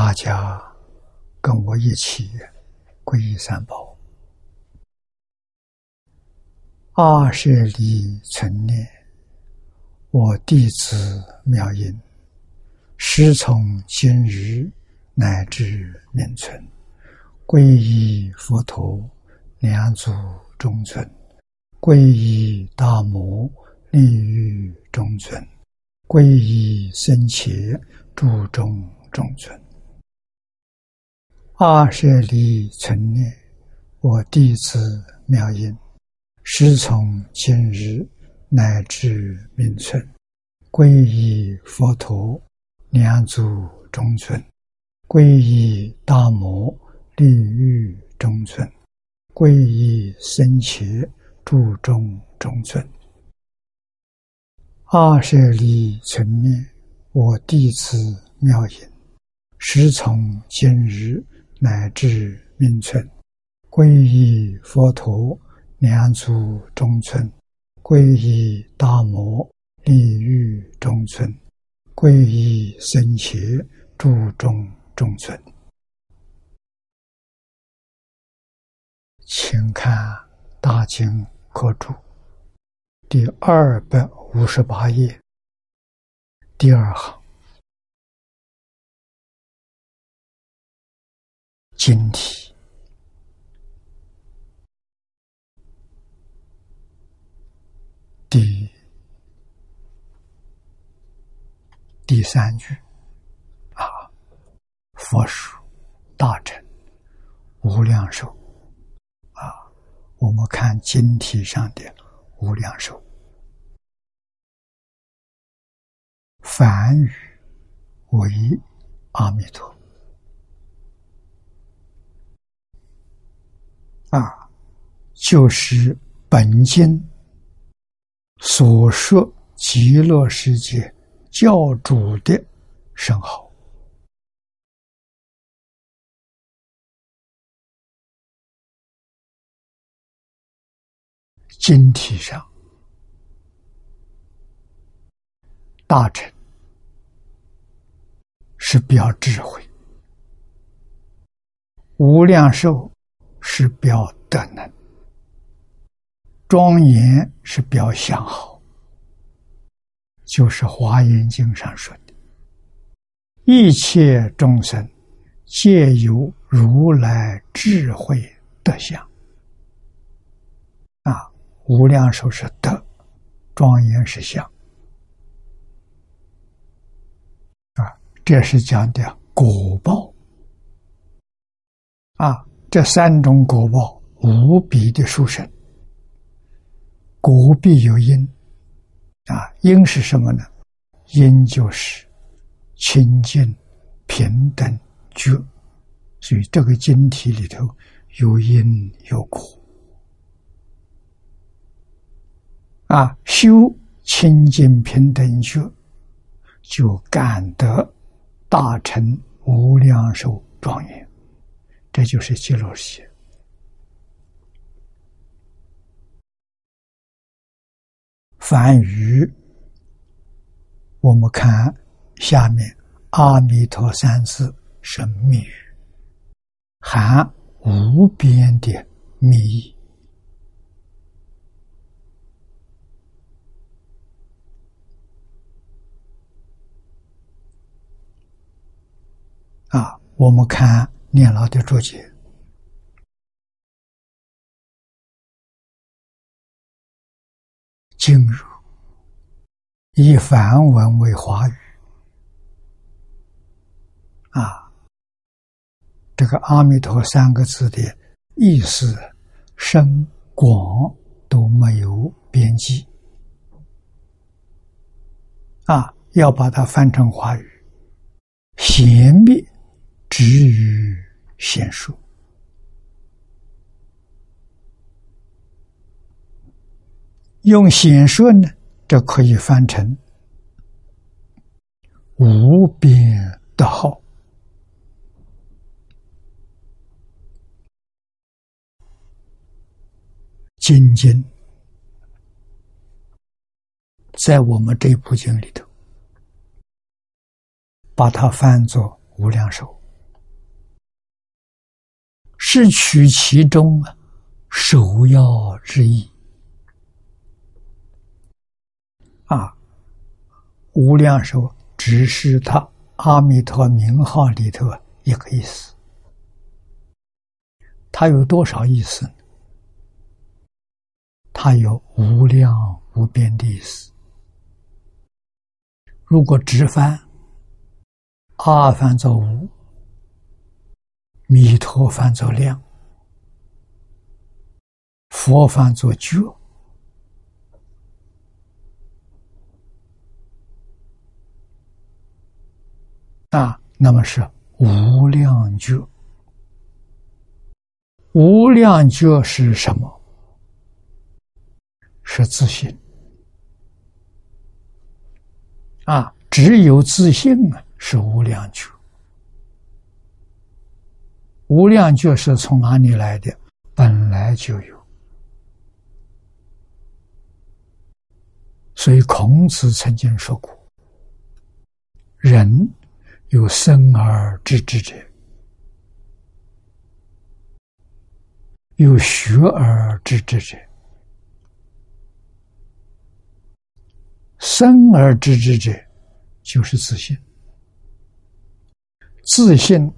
大家跟我一起皈依三宝。二舍离存念，我弟子妙音，师从今日乃至命存，皈依佛陀，两祖中尊；皈依大摩，利欲中尊；皈依僧伽，注中中尊。二舍离存念，我弟子妙音。师从今日乃至明存，皈依佛陀，两祖中尊；皈依大摩，利欲中尊；皈依僧伽，注中中尊。二舍离存念，我弟子妙音，师从今日乃至命存，皈依佛陀。两祖中村，皈依大摩利欲中村，皈依僧伽注中中村。请看《大经科注》第二百五十八页第二行经题。第第三句啊，佛说大乘无量寿啊，我们看经题上的无量寿，梵语为阿弥陀啊，就是本经。所说极乐世界教主的圣号，经体上大臣是表智慧，无量寿是表德能。庄严是表象好，就是《华严经》上说的：“一切众生皆有如来智慧德相。”啊，无量寿是德，庄严是相。啊，这是讲的果报。啊，这三种果报无比的殊胜。果必有因，啊，因是什么呢？因就是清净平等觉，所以这个经体里头有因有果，啊，修清净平等觉，就感得大成无量寿庄严，这就是极乐世界。梵语，我们看下面“阿弥陀”三字是密语，含无边的密意啊。我们看念老的注解。进入以梵文为华语。啊，这个“阿弥陀”三个字的意思深广都没有边际。啊，要把它翻成华语，显密止于显说。用显说呢，这可以翻成无边的好。经经在我们这部经里头，把它翻作无量寿，是取其中首要之意啊。无量寿只是他阿弥陀名号里头一个意思，它有多少意思？它有无量无边的意思。如果直翻，阿翻作无，弥陀翻作量，佛翻作觉，啊，那么是无量觉。无量觉是什么？是自信啊！只有自信啊，是无量觉。无量觉是从哪里来的？本来就有。所以孔子曾经说过：“人有生而知之者，有学而知之者。”生而知之者，就是自信。自信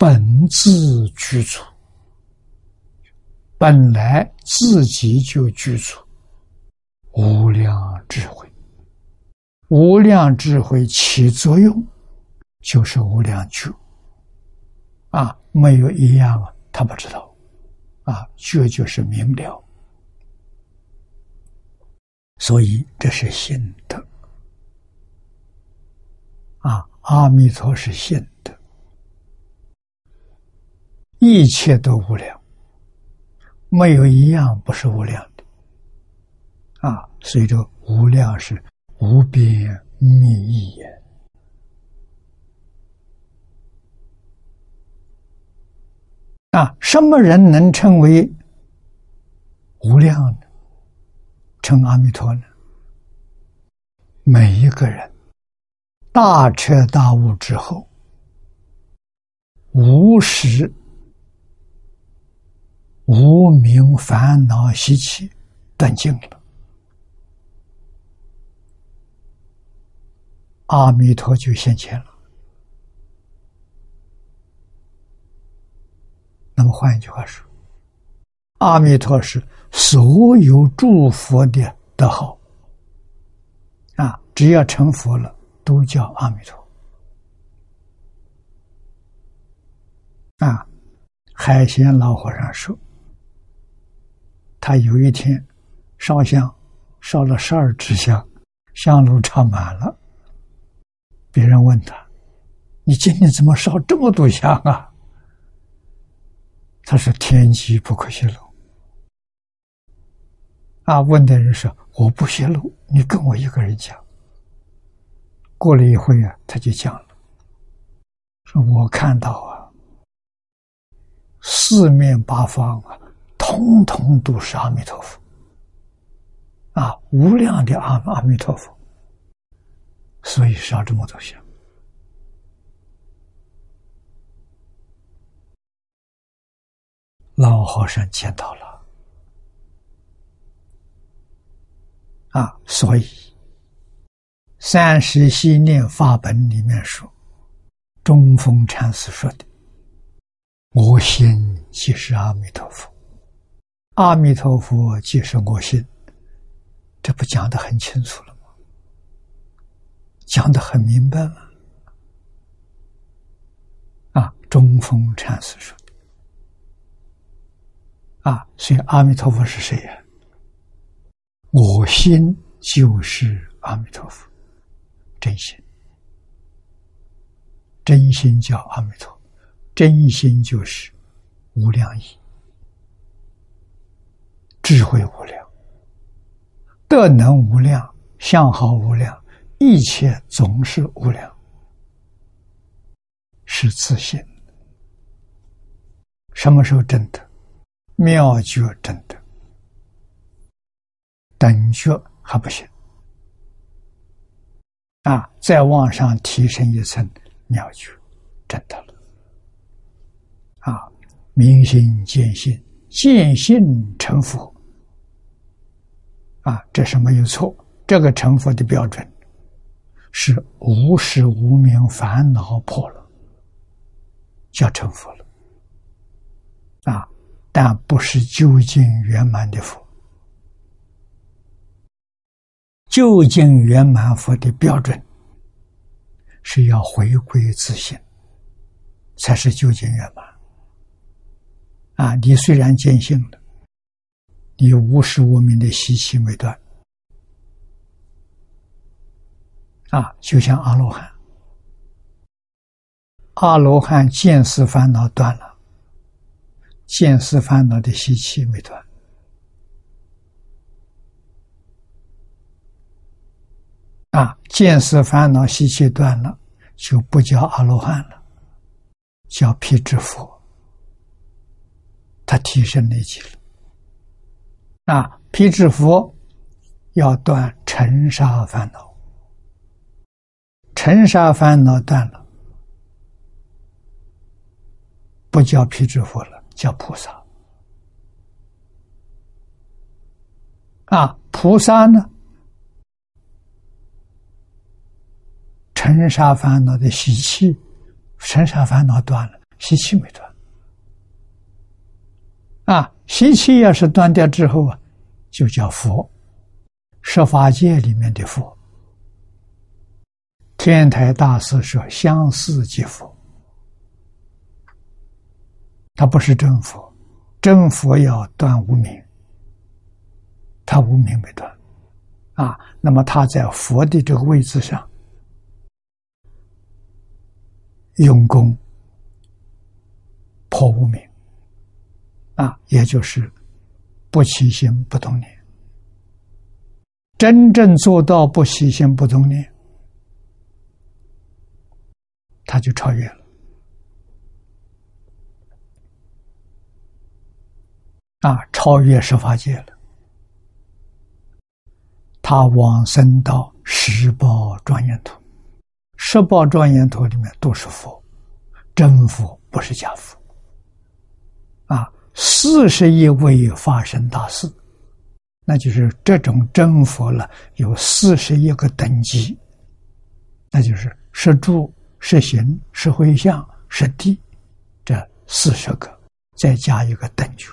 本自具足，本来自己就具足无量智慧。无量智慧起作用，就是无量觉。啊，没有一样啊，他不知道。啊，觉就是明了。所以这是心德啊！阿弥陀是心德，一切都无量，没有一样不是无量的啊！所以这无量是无边密意也啊！什么人能称为无量呢？称阿弥陀呢？每一个人大彻大悟之后，无时无名烦恼习气断尽了，阿弥陀就现前了。那么换一句话说，阿弥陀是。所有诸佛的德号啊，只要成佛了，都叫阿弥陀。啊，海鲜老和尚说，他有一天烧香，烧了十二支香，香炉插满了。别人问他：“你今天怎么烧这么多香啊？”他说：“天机不可泄露。”啊！问的人说：“我不泄露，你跟我一个人讲。”过了一会啊，他就讲了，说：“我看到啊，四面八方啊，通通都是阿弥陀佛，啊，无量的阿阿弥陀佛，所以烧这么多香。”老和尚见到了。啊，所以三十系念法本里面说，中峰禅师说的：“我心即是阿弥陀佛，阿弥陀佛即是我心。”这不讲的很清楚了吗？讲的很明白了。啊，中峰禅师说。啊，所以阿弥陀佛是谁呀？我心就是阿弥陀佛，真心，真心叫阿弥陀，真心就是无量意，智慧无量，德能无量，相好无量，一切总是无量，是自信。什么时候真的？妙觉真的，等觉还不行。啊，再往上提升一层，妙觉真的了。啊，明心见性，见性成佛。啊，这是没有错。这个成佛的标准是无始无明烦恼破了，叫成佛了。啊，但不是究竟圆满的佛。究竟圆满佛的标准是要回归自信，才是究竟圆满。啊，你虽然见性了。你无始无明的习气没断。啊，就像阿罗汉，阿罗汉见思烦恼断了，见思烦恼的习气没断。啊，见思烦恼习气断了，就不叫阿罗汉了，叫辟支佛，他提升那级了。啊，辟支佛要断尘沙烦恼，尘沙烦恼断了，不叫辟支佛了，叫菩萨。啊，菩萨呢，尘沙烦恼的习气，尘沙烦恼断了，习气没断。啊，习气要是断掉之后啊。就叫佛，十法界里面的佛。天台大师说：“相似即佛。”他不是真佛，真佛要断无明，他无明没断，啊，那么他在佛的这个位置上用功破无明，啊，也就是。不起心不动念，真正做到不起心不动念，他就超越了。啊，超越十法界了。他往生到十宝庄严土，十宝庄严土里面都是佛，真佛不是假佛。啊。四十一位发生大事，那就是这种真佛了，有四十一个等级，那就是十住、十行、十回向、十地，这四十个，再加一个等觉，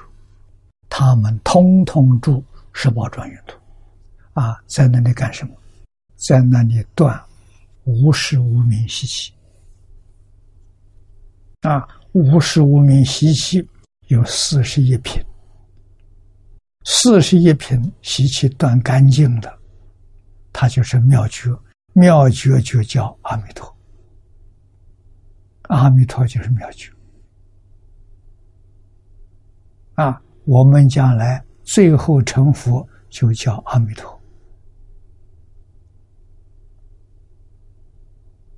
他们通通住十宝庄严土，啊，在那里干什么？在那里断无始无明习气，啊，无始无明习气。有四十一品，四十一品习气断干净的，它就是妙觉，妙觉就叫阿弥陀，阿弥陀就是妙觉。啊，我们将来最后成佛就叫阿弥陀，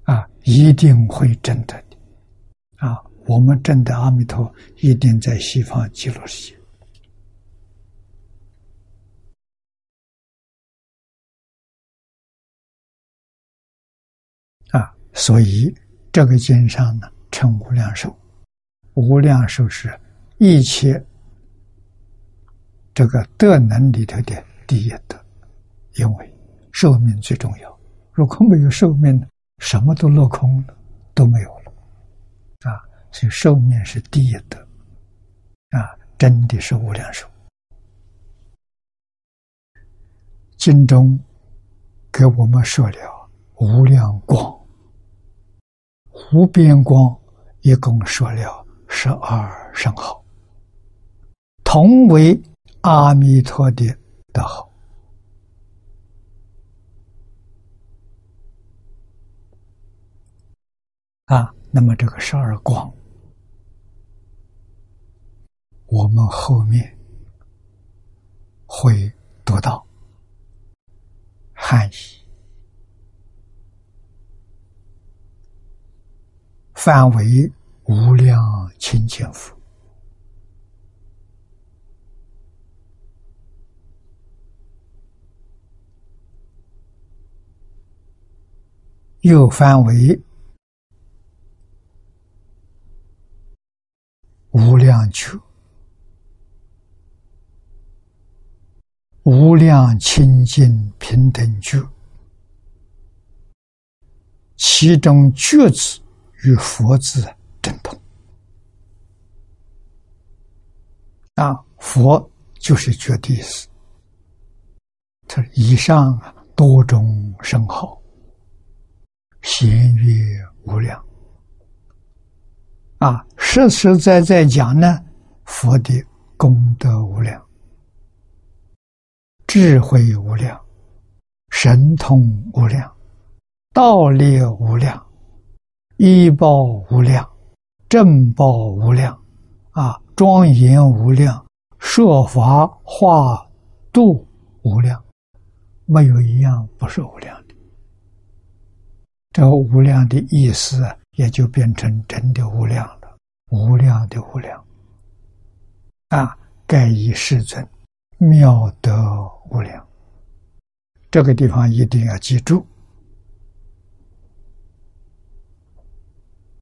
啊，一定会真的，我们证的阿弥陀一定在西方极乐世界啊！所以这个经上呢称无量寿，无量寿是一切这个德能里头的第一德，因为寿命最重要。如果没有寿命，什么都落空了，都没有了啊！所以寿命是第一的，啊，真的是无量寿。经中给我们说了无量光、无边光，一共说了十二圣号，同为阿弥陀的德号。啊，那么这个十二光。我们后面会读到，汉译，范围无量清净福，又范围无量求。无量清净平等觉，其中觉字与佛字正同。啊，佛就是觉的意思。这以上啊，多种声号，显曰无量。啊，实实在在讲呢，佛的功德无量。智慧无量，神通无量，道力无量，医报无量，正报无量，啊，庄严无量，设法化度无量，没有一样不是无量的。这无量的意思也就变成真的无量了，无量的无量，啊，盖以世尊。妙德无量，这个地方一定要记住。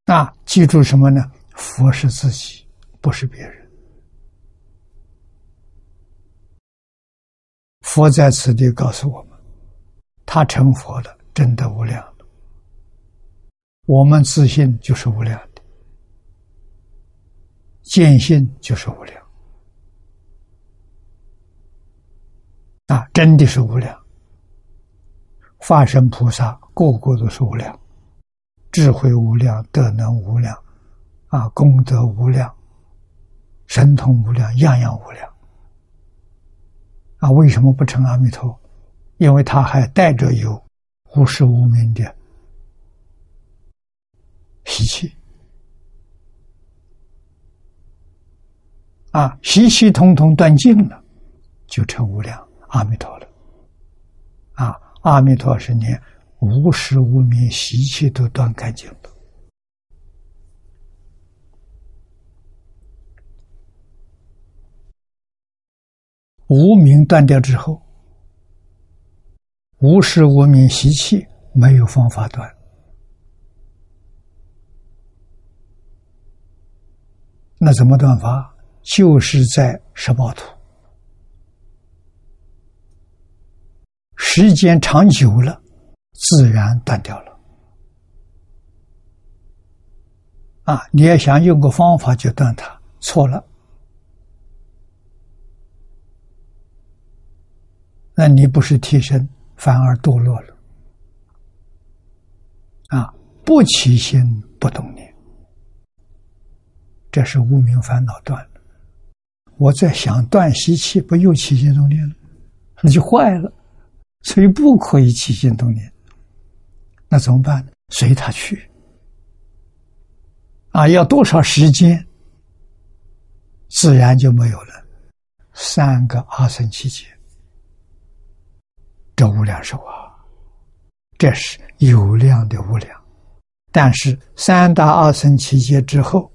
那，记住什么呢？佛是自己，不是别人。佛在此地告诉我们，他成佛了，真的无量了。我们自信就是无量的，见性就是无量。啊，真的是无量！化身菩萨个个都是无量，智慧无量，德能无量，啊，功德无量，神通无量，样样无量。啊，为什么不成阿弥陀？因为他还带着有无始无明的习气，啊，习气通通断尽了，就成无量。阿弥陀了，啊！阿弥陀是连无始无明习气都断干净了，无名断掉之后，无始无名习气没有方法断，那怎么断法？就是在十八图。时间长久了，自然断掉了。啊，你要想用个方法就断它，错了。那你不是提升，反而堕落了。啊，不起心不动念，这是无名烦恼断了。我在想断习气，不又起心动念了，那 就坏了。所以不可以起心动念，那怎么办呢？随他去。啊，要多少时间，自然就没有了。三个阿僧祇劫，这无量寿啊，这是有量的无量。但是三大阿僧祇劫之后，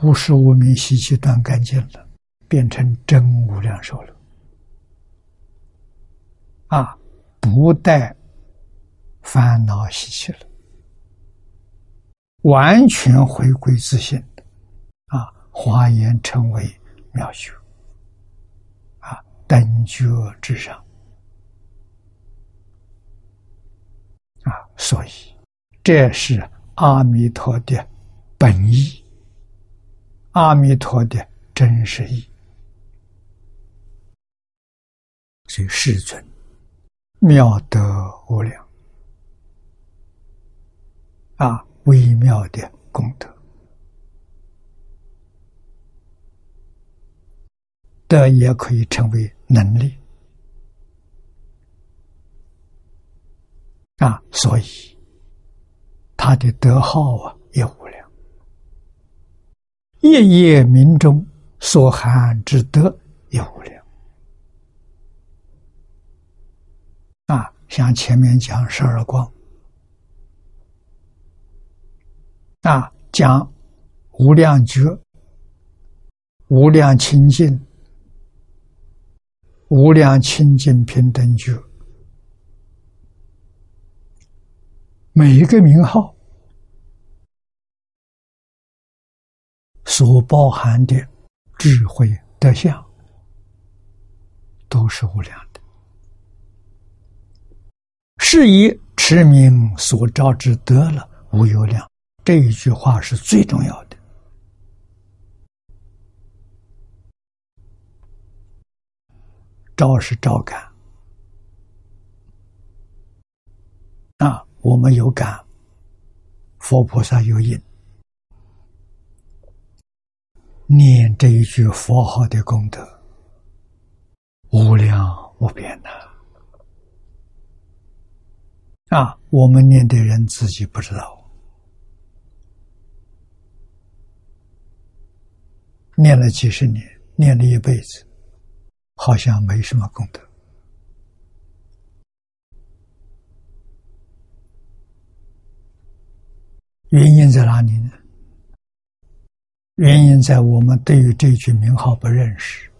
无始无明习气断干净了，变成真无量寿了。啊。不带烦恼习气了，完全回归自信。啊！华严成为妙修啊，等觉之上。啊，所以这是阿弥陀的本意，阿弥陀的真实意，所以世尊。妙德无量。啊，微妙的功德，德也可以成为能力。啊，所以他的德号啊也无量，夜夜明中所含之德也无量。啊，像前面讲十二光，啊，讲无量觉、无量清净、无量清净平等觉，每一个名号所包含的智慧德相，都是无量。是以持名所招之得了无有量，这一句话是最重要的。招是招感啊，我们有感，佛菩萨有因，念这一句佛号的功德无量无边呐。啊我们念的人自己不知道，念了几十年，念了一辈子，好像没什么功德。原因在哪里呢？原因在我们对于这句名号不认识，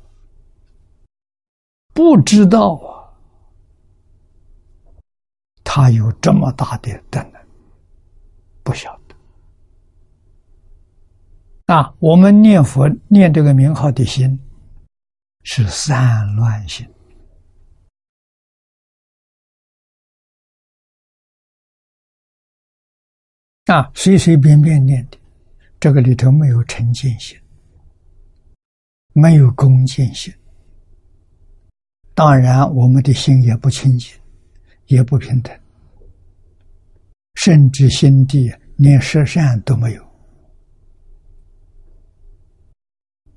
不知道啊。他有这么大的德能，不晓得。啊，我们念佛念这个名号的心是散乱心，啊，随随便便念的，这个里头没有沉静心，没有恭敬心。当然，我们的心也不清净，也不平等。甚至心地连十善都没有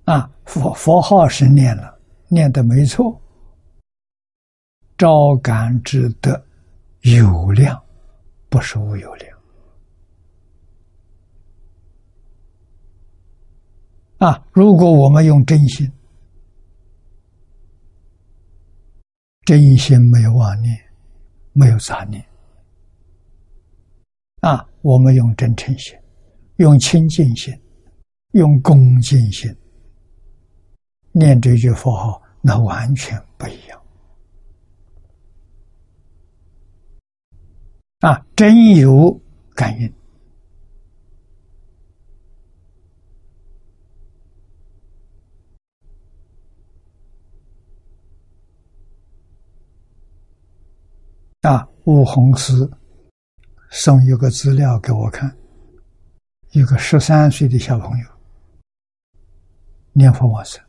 啊！佛佛号是念了，念的没错，招感之德有量，不是无有量啊！如果我们用真心，真心没有妄念，没有杂念。啊，我们用真诚心，用清净心，用恭敬心念这句佛号，那完全不一样。啊，真有感应。啊，悟红师。送一个资料给我看，一个十三岁的小朋友念佛往生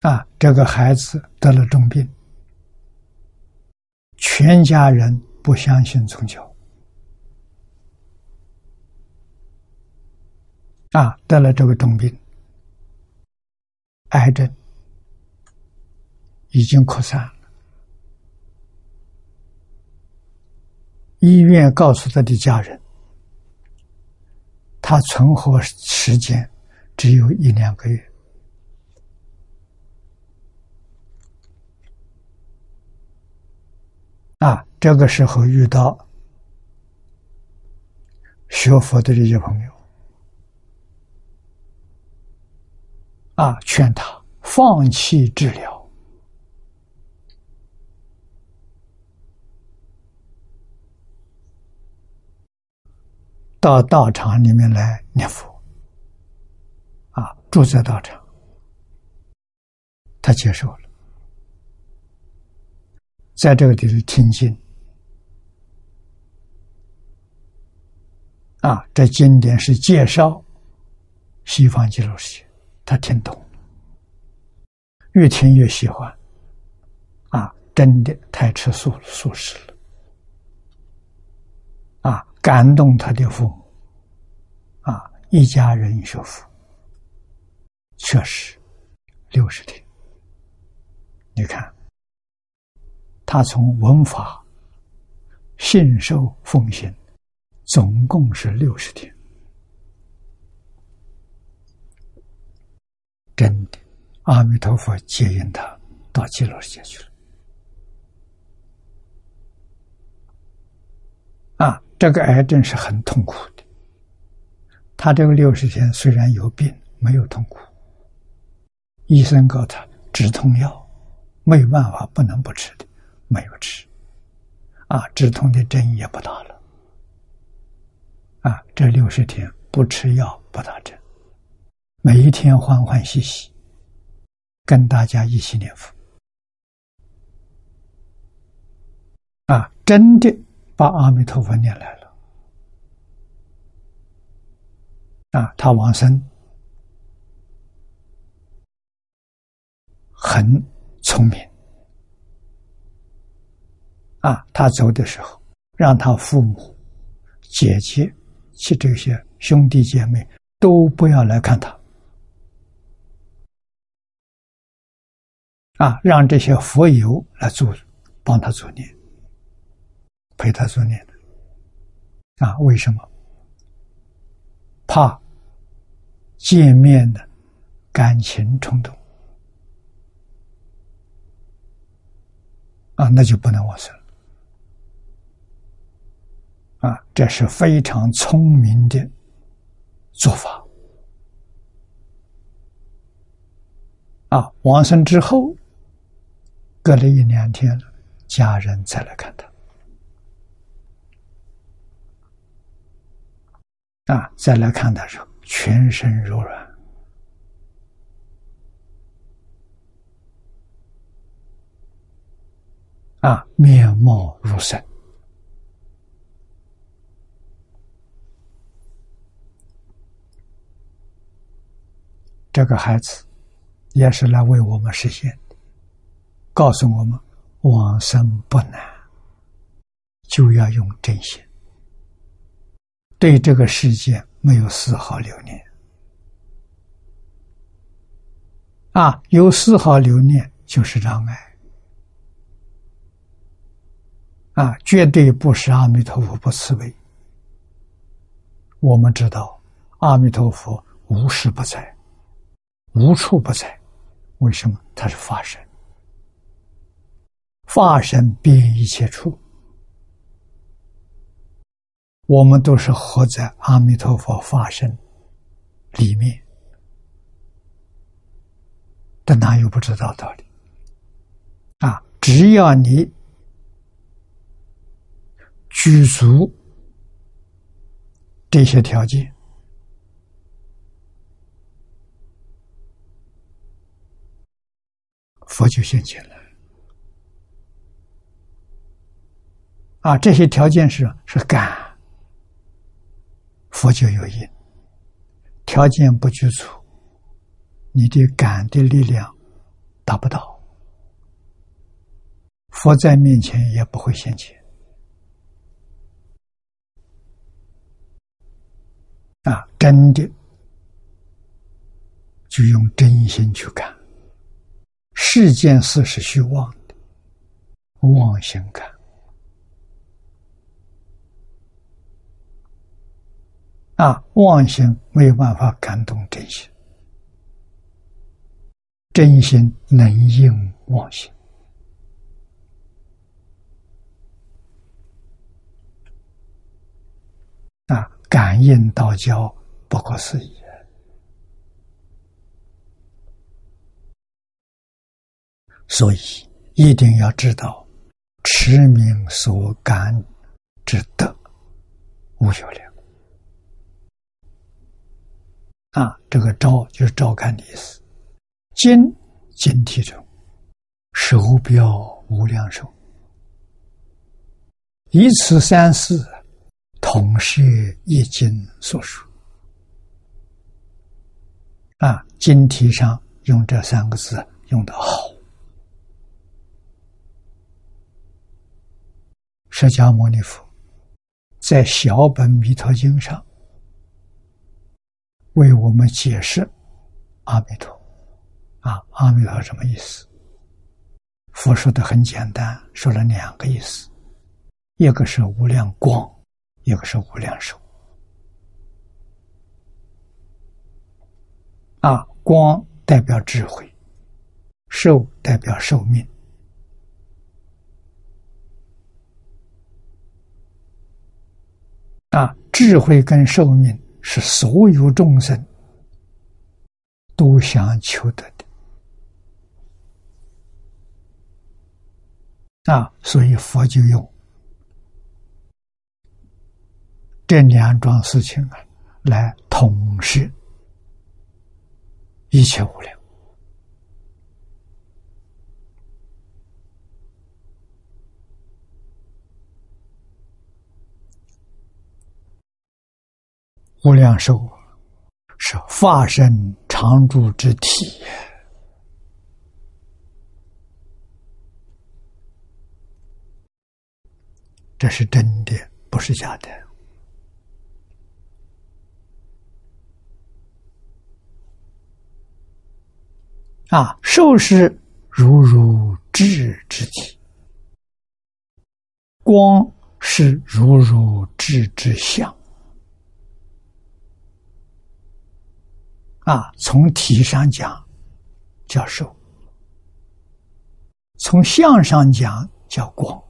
啊，这个孩子得了重病，全家人不相信宗教啊，得了这个重病，癌症。已经扩散了。医院告诉他的家人，他存活时间只有一两个月。啊，这个时候遇到学佛的这些朋友，啊，劝他放弃治疗。到道场里面来念佛，啊，住在道场，他接受了，在这个地方听经，啊，这经典是介绍西方极乐世界，他听懂，越听越喜欢，啊，真的太吃素素食了。感动他的父母，啊，一家人学佛，确实六十天。你看，他从文法、信受、奉献，总共是六十天。真的，阿弥陀佛接引他到极乐世界去了。啊，这个癌症是很痛苦的。他这个六十天虽然有病，没有痛苦。医生告诉他止痛药，没有办法，不能不吃的，没有吃。啊，止痛的针也不打了。啊，这六十天不吃药，不打针。每一天欢欢喜喜，跟大家一起念佛，啊，真的把阿弥陀佛念来了，啊，他往生很聪明，啊，他走的时候，让他父母、姐姐及这些兄弟姐妹都不要来看他。啊，让这些佛友来做，帮他做念，陪他做念的。啊，为什么？怕见面的感情冲动。啊，那就不能往生。啊，这是非常聪明的做法。啊，往生之后。隔了一两天，家人再来看他，啊，再来看他时候，全身柔软，啊，面貌如神。这个孩子也是来为我们实现。告诉我们，往生不难，就要用真心，对这个世界没有丝毫留念。啊，有丝毫留念就是障碍。啊，绝对不是阿弥陀佛不慈悲。我们知道，阿弥陀佛无时不在，无处不在。为什么？他是法身。法身遍一切处，我们都是活在阿弥陀佛化身里面，但哪有不知道道理？啊，只要你具足这些条件，佛就现前了。啊，这些条件是是感，佛就有因。条件不具足，你的感的力量达不到，佛在面前也不会现前。啊，真的就用真心去看，世间事是虚妄的，妄心感。啊，妄心没有办法感动真心，真心能应妄心。啊，感应道交不可思议，所以一定要知道，持名所感之德无有量。啊，这个“照”就是照看的意思。经经体中，手表无量寿，一此三世，同是一经所述。啊，经题上用这三个字用的好。释迦牟尼佛在小本弥陀经上。为我们解释阿弥陀啊，阿弥陀什么意思？佛说的很简单，说了两个意思，一个是无量光，一个是无量寿。啊，光代表智慧，寿代表寿命。啊，智慧跟寿命是所有众生都想求得的。啊，所以佛就用这两桩事情啊，来统摄一切无量。无量寿是化身常住之体，这是真的，不是假的。啊，寿是如如智之体，光是如如智之相。啊，从体上讲叫受，从相上讲叫光，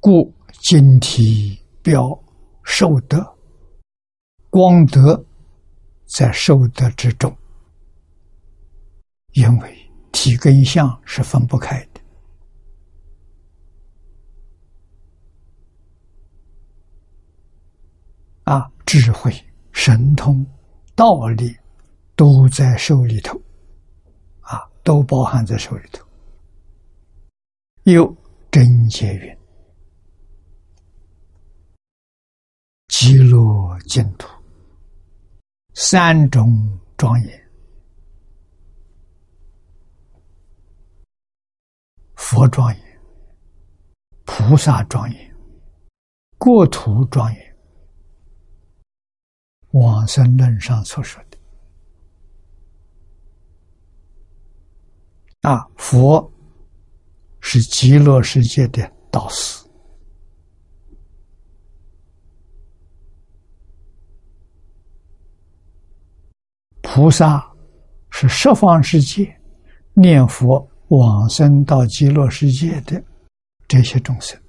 故晶体表受德，光德在受德之中，因为体跟相是分不开的。啊，智慧、神通、道理，都在手里头，啊，都包含在手里头。有真结云，极乐净土，三种庄严：佛庄严、菩萨庄严、国土庄严。往生论上所说的啊，佛是极乐世界的导师，菩萨是十方世界念佛往生到极乐世界的这些众生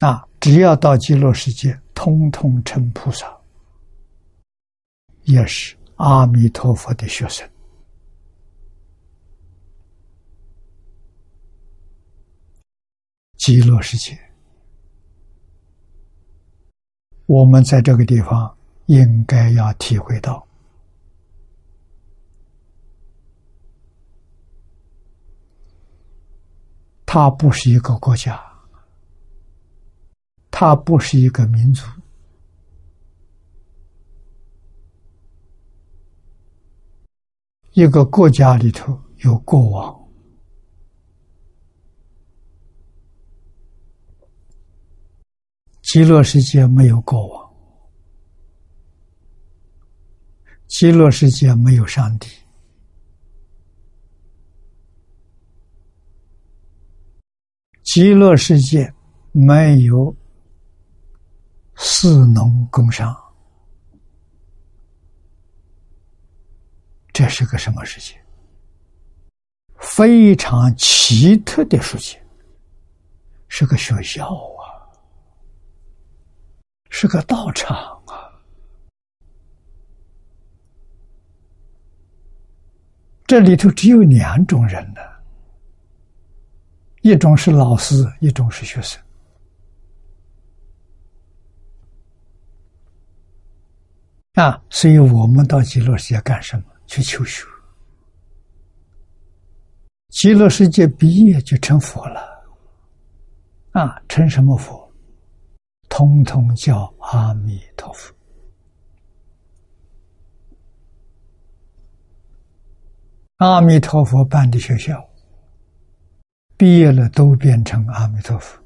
啊，只要到极乐世界。通通成菩萨，也是阿弥陀佛的学生。极乐世界，我们在这个地方应该要体会到，它不是一个国家。它不是一个民族，一个国家里头有国王，极乐世界没有国王，极乐世界没有上帝，极乐世界没有。四农工商，这是个什么事情？非常奇特的事情，是个学校啊，是个道场啊。这里头只有两种人呢，一种是老师，一种是学生。啊，所以我们到极乐世界干什么？去求学。极乐世界毕业就成佛了。啊，成什么佛？通通叫阿弥陀佛。阿弥陀佛办的学校，毕业了都变成阿弥陀佛，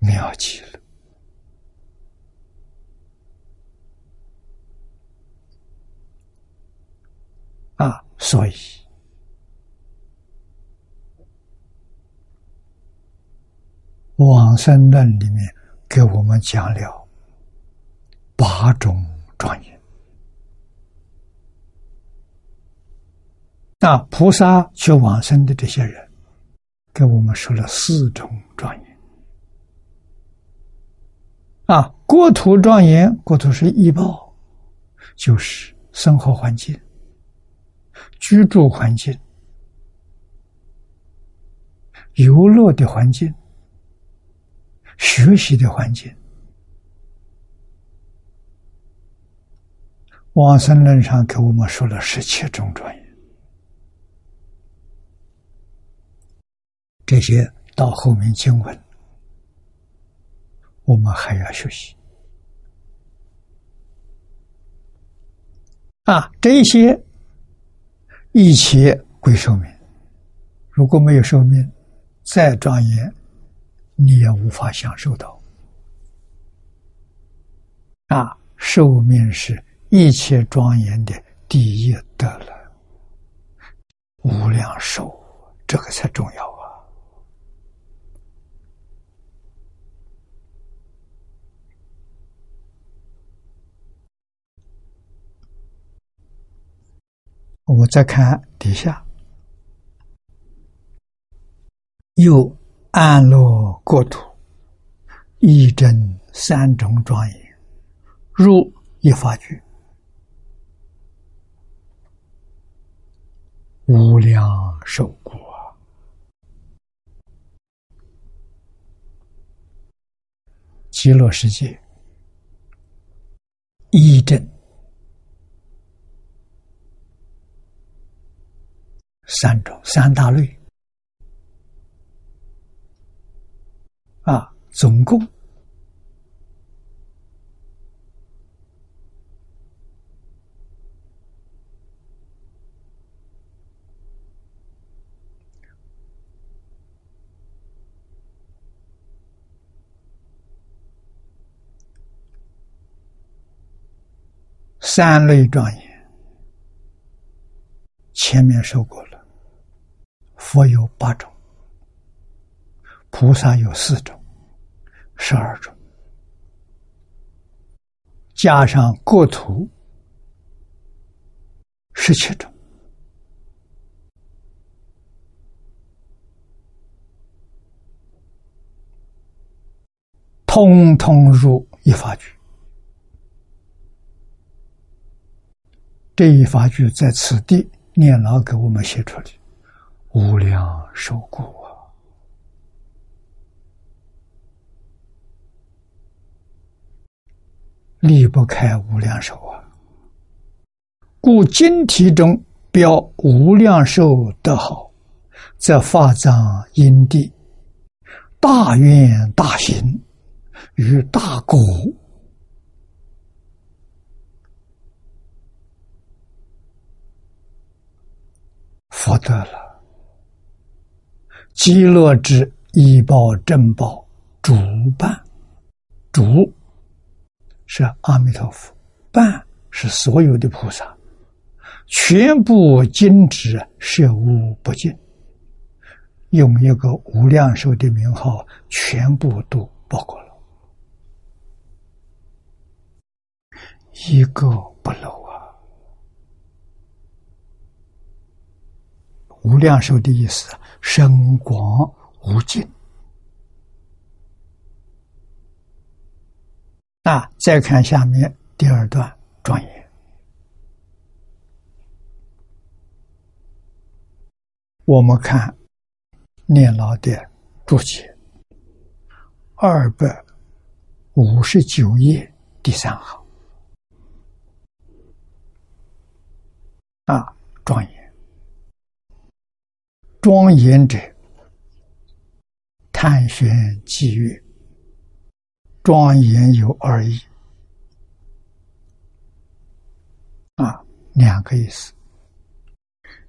妙极了。啊，所以往生论里面给我们讲了八种庄严。那菩萨去往生的这些人，给我们说了四种庄严。啊，国土庄严，国土是医报，就是生活环境、居住环境、游乐的环境、学习的环境。往生论上给我们说了十七种专业。这些到后面经文，我们还要学习啊！这些一切归寿命，如果没有寿命，再庄严，你也无法享受到。啊！寿命是一切庄严的第一德了，无量寿，这个才重要啊！我再看底下，又安乐国土，一真三种庄严，入一法句，无量寿果，极乐世界，一真。三种三大类啊，总共三类庄严，前面说过了。佛有八种，菩萨有四种，十二种，加上国土十七种，通通入一法句。这一法句在此地念老给我们写出来。无量寿果啊，离不开无量寿啊。故经题中标无量寿得好，则法藏因地大愿大行与大果，福德了。极乐之一报正报主办，主是阿弥陀佛，办是所有的菩萨，全部尽止摄无不尽，用一个无量寿的名号，全部都包括了，一个不漏啊！无量寿的意思。深广无尽。那再看下面第二段庄严，我们看念老的注解，二百五十九页第三行啊，庄严。庄严者，探玄寂月。庄严有二意，啊，两个意思。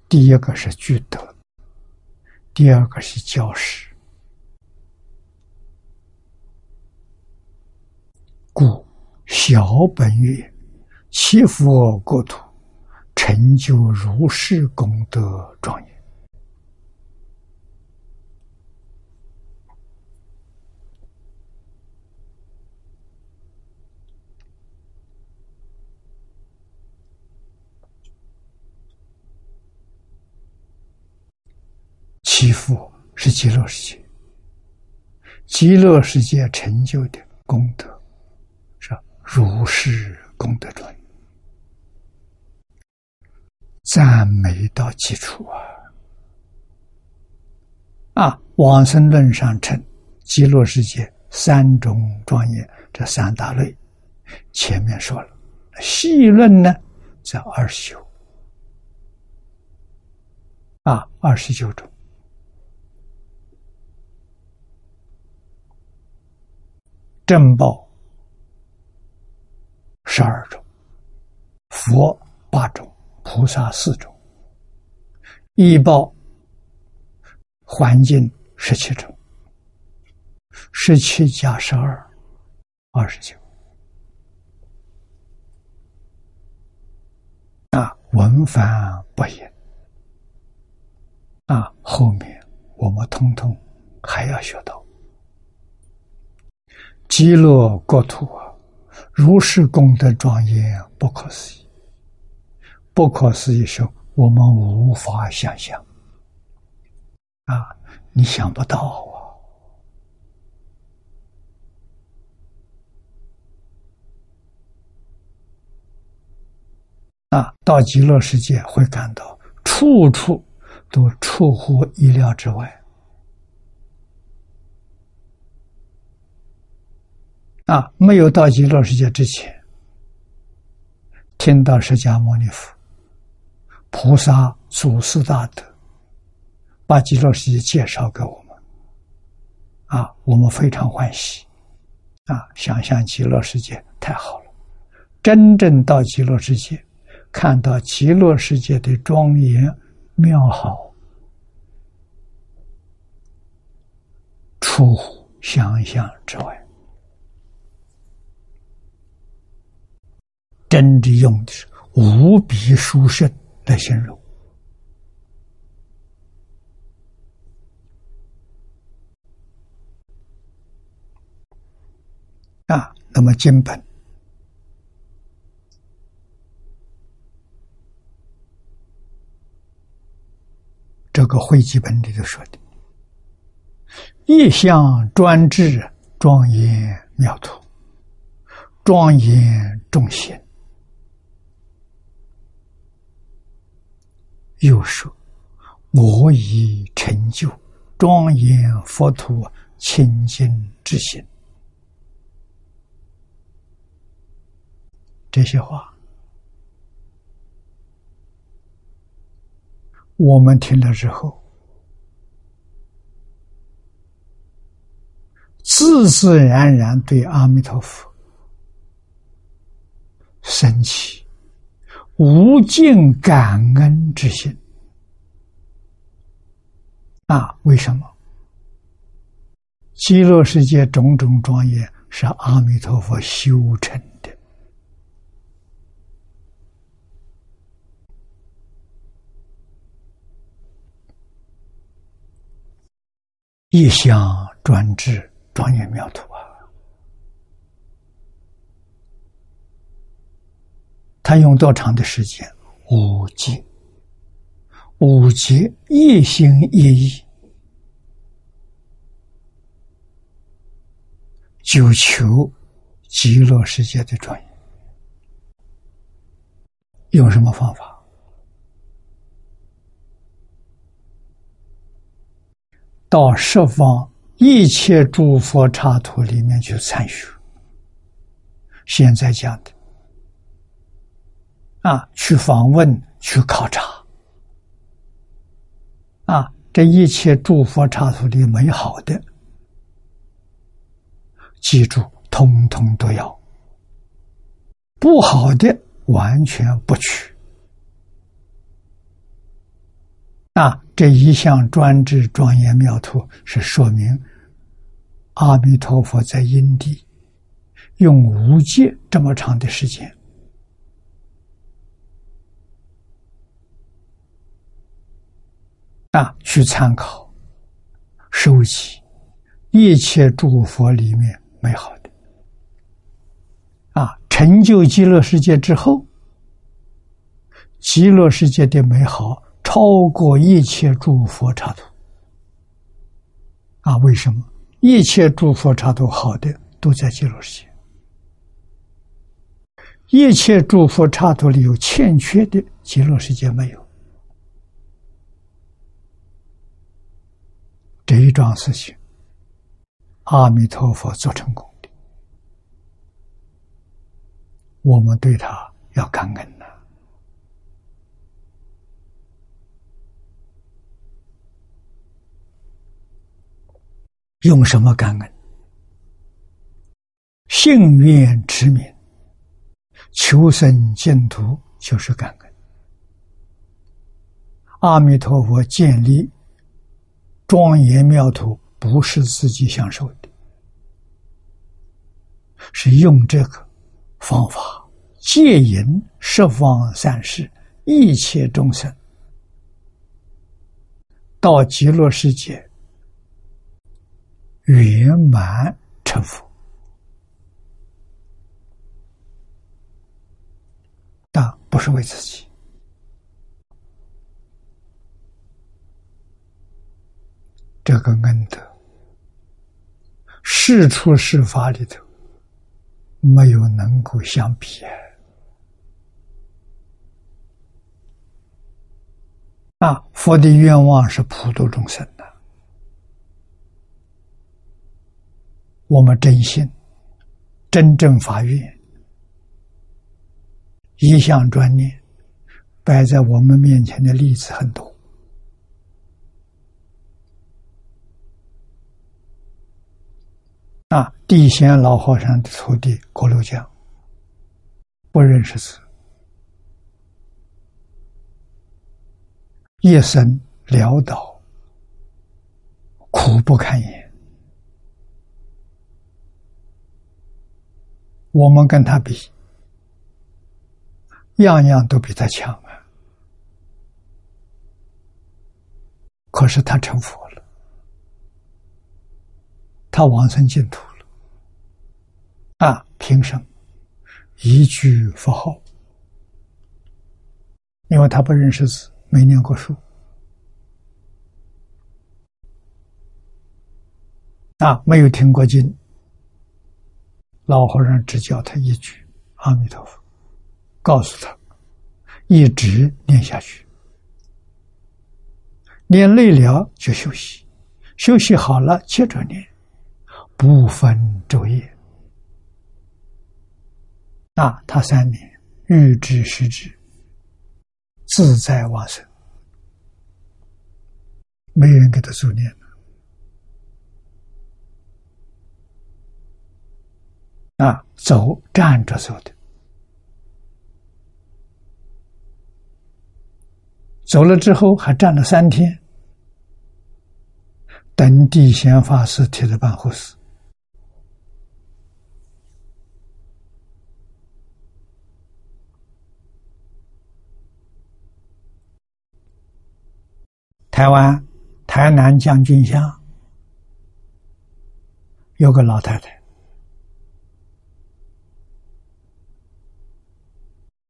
第一个是具德，第二个是教师。故小本月，祈福国土，成就如是功德庄严。积福是极乐世界，极乐世界成就的功德是如是功德专业，赞美到基础啊！啊，往生论上称极乐世界三种庄严，这三大类，前面说了，细论呢在二十九，啊，二十九种。正报十二种，佛八种，菩萨四种，异报环境十七种，十七加十二，二十九。啊，文法不言。啊，后面我们通通还要学到。极乐国土啊，如是功德庄严，不可思议。不可思议是我们无法想象啊，你想不到啊！啊，到极乐世界会感到处处都出乎意料之外。啊，没有到极乐世界之前，听到释迦牟尼佛、菩萨、祖师大德把极乐世界介绍给我们，啊，我们非常欢喜，啊，想象极乐世界太好了。真正到极乐世界，看到极乐世界的庄严妙好，出乎想象之外。真的用的是无比殊胜来形容啊！那么经本这个会集本里头说的，一向专制庄严妙土，庄严众贤。又说：“我已成就庄严佛土清净之心。”这些话，我们听了之后，自自然然对阿弥陀佛升起。无尽感恩之心啊！为什么？极乐世界种种庄严是阿弥陀佛修成的，一向专制庄严妙土。他用多长的时间？五劫，五劫一心一意，就求极乐世界的庄严。用什么方法？到十方一切诸佛刹土里面去参学。现在讲的。啊，去访问，去考察，啊，这一切诸佛刹土里美好的，记住，通通都要；不好的，完全不去。啊，这一项专制庄严妙图，是说明阿弥陀佛在因地用无界这么长的时间。啊，去参考、收集一切诸佛里面美好的啊，成就极乐世界之后，极乐世界的美好超过一切诸佛刹土啊，为什么一切诸佛刹土好的都在极乐世界？一切诸佛刹土里有欠缺的，极乐世界没有。这一桩事情，阿弥陀佛做成功的，我们对他要感恩呐。用什么感恩？信愿持名，求生净土就是感恩。阿弥陀佛建立庄严妙土，不是自己享受的，是用这个方法戒淫十方三世一切众生到极乐世界。圆满成佛，但不是为自己。这个恩德，世出世法里头没有能够相比啊！佛的愿望是普度众生的。我们真心、真正发愿、一向专念，摆在我们面前的例子很多。啊，地仙老和尚的徒弟郭六江，不认识字，一生潦倒，苦不堪言。我们跟他比，样样都比他强啊！可是他成佛，他往生净土了，啊！凭什么？一句佛号，因为他不认识字，没念过书，啊，没有听过经。老和尚只教他一句“阿弥陀佛”，告诉他一直念下去，念累了就休息，休息好了接着念，不分昼夜。那他三年欲知时知，自在往生，没人给他助念。啊，走站着走的，走了之后还站了三天，等地贤法师替他办后事。台湾台南将军乡有个老太太。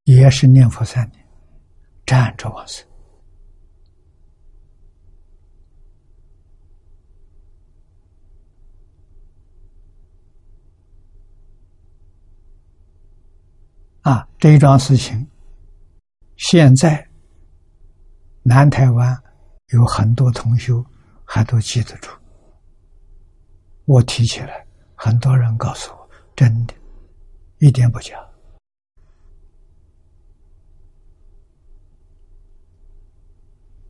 也是念佛三年，站着往生啊！这一桩事情，现在南台湾有很多同学还都记得住。我提起来，很多人告诉我，真的，一点不假。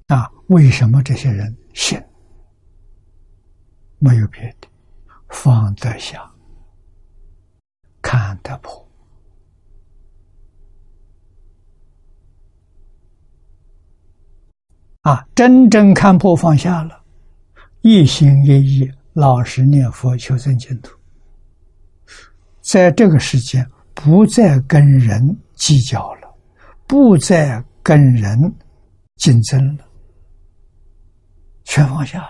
那为什么这些人信？没有别的，放得下，看得破。啊，真正看破放下了，一心一意老实念佛求生净土，在这个世间不再跟人计较了，不再跟人竞争了。全放下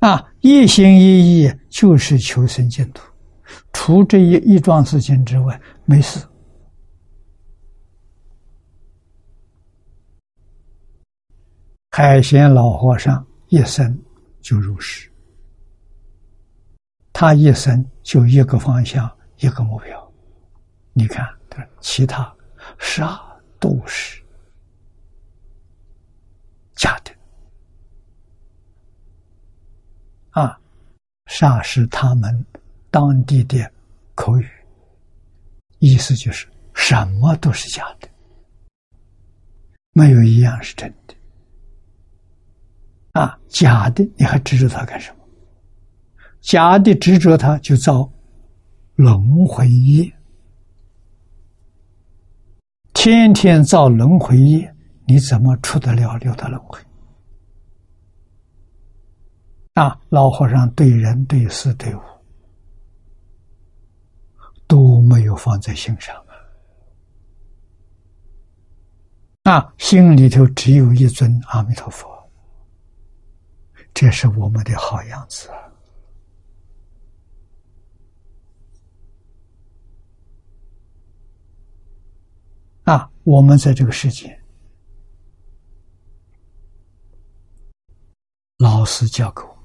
了，啊！一心一意就是求生净土，除这一一桩事情之外，没事。海贤老和尚一生就入世。他一生就一个方向，一个目标。你看，其他啥都是假的啊！啥是他们当地的口语，意思就是什么都是假的，没有一样是真的啊！假的，你还执着它干什么？假的执着它，就造轮回业。天天造轮回业，你怎么出得了六道轮回？啊！老和尚对人、对事、对物都没有放在心上啊！心里头只有一尊阿弥陀佛，这是我们的好样子。啊，我们在这个世界，老师教给我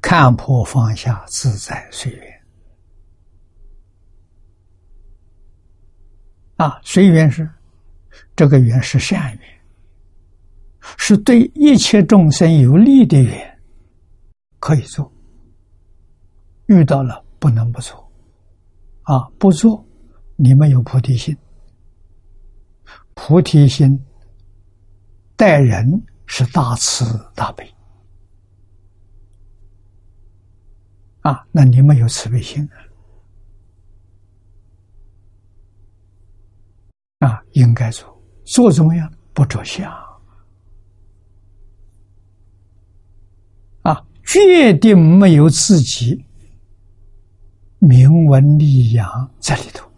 看破放下，自在随缘。啊，随缘是这个缘是善缘，是对一切众生有利的缘，可以做。遇到了不能不做，啊，不做。你们有菩提心，菩提心待人是大慈大悲啊，那你们有慈悲心啊，应该做，做怎么样？不着相绝对没有自己名闻利养在里头。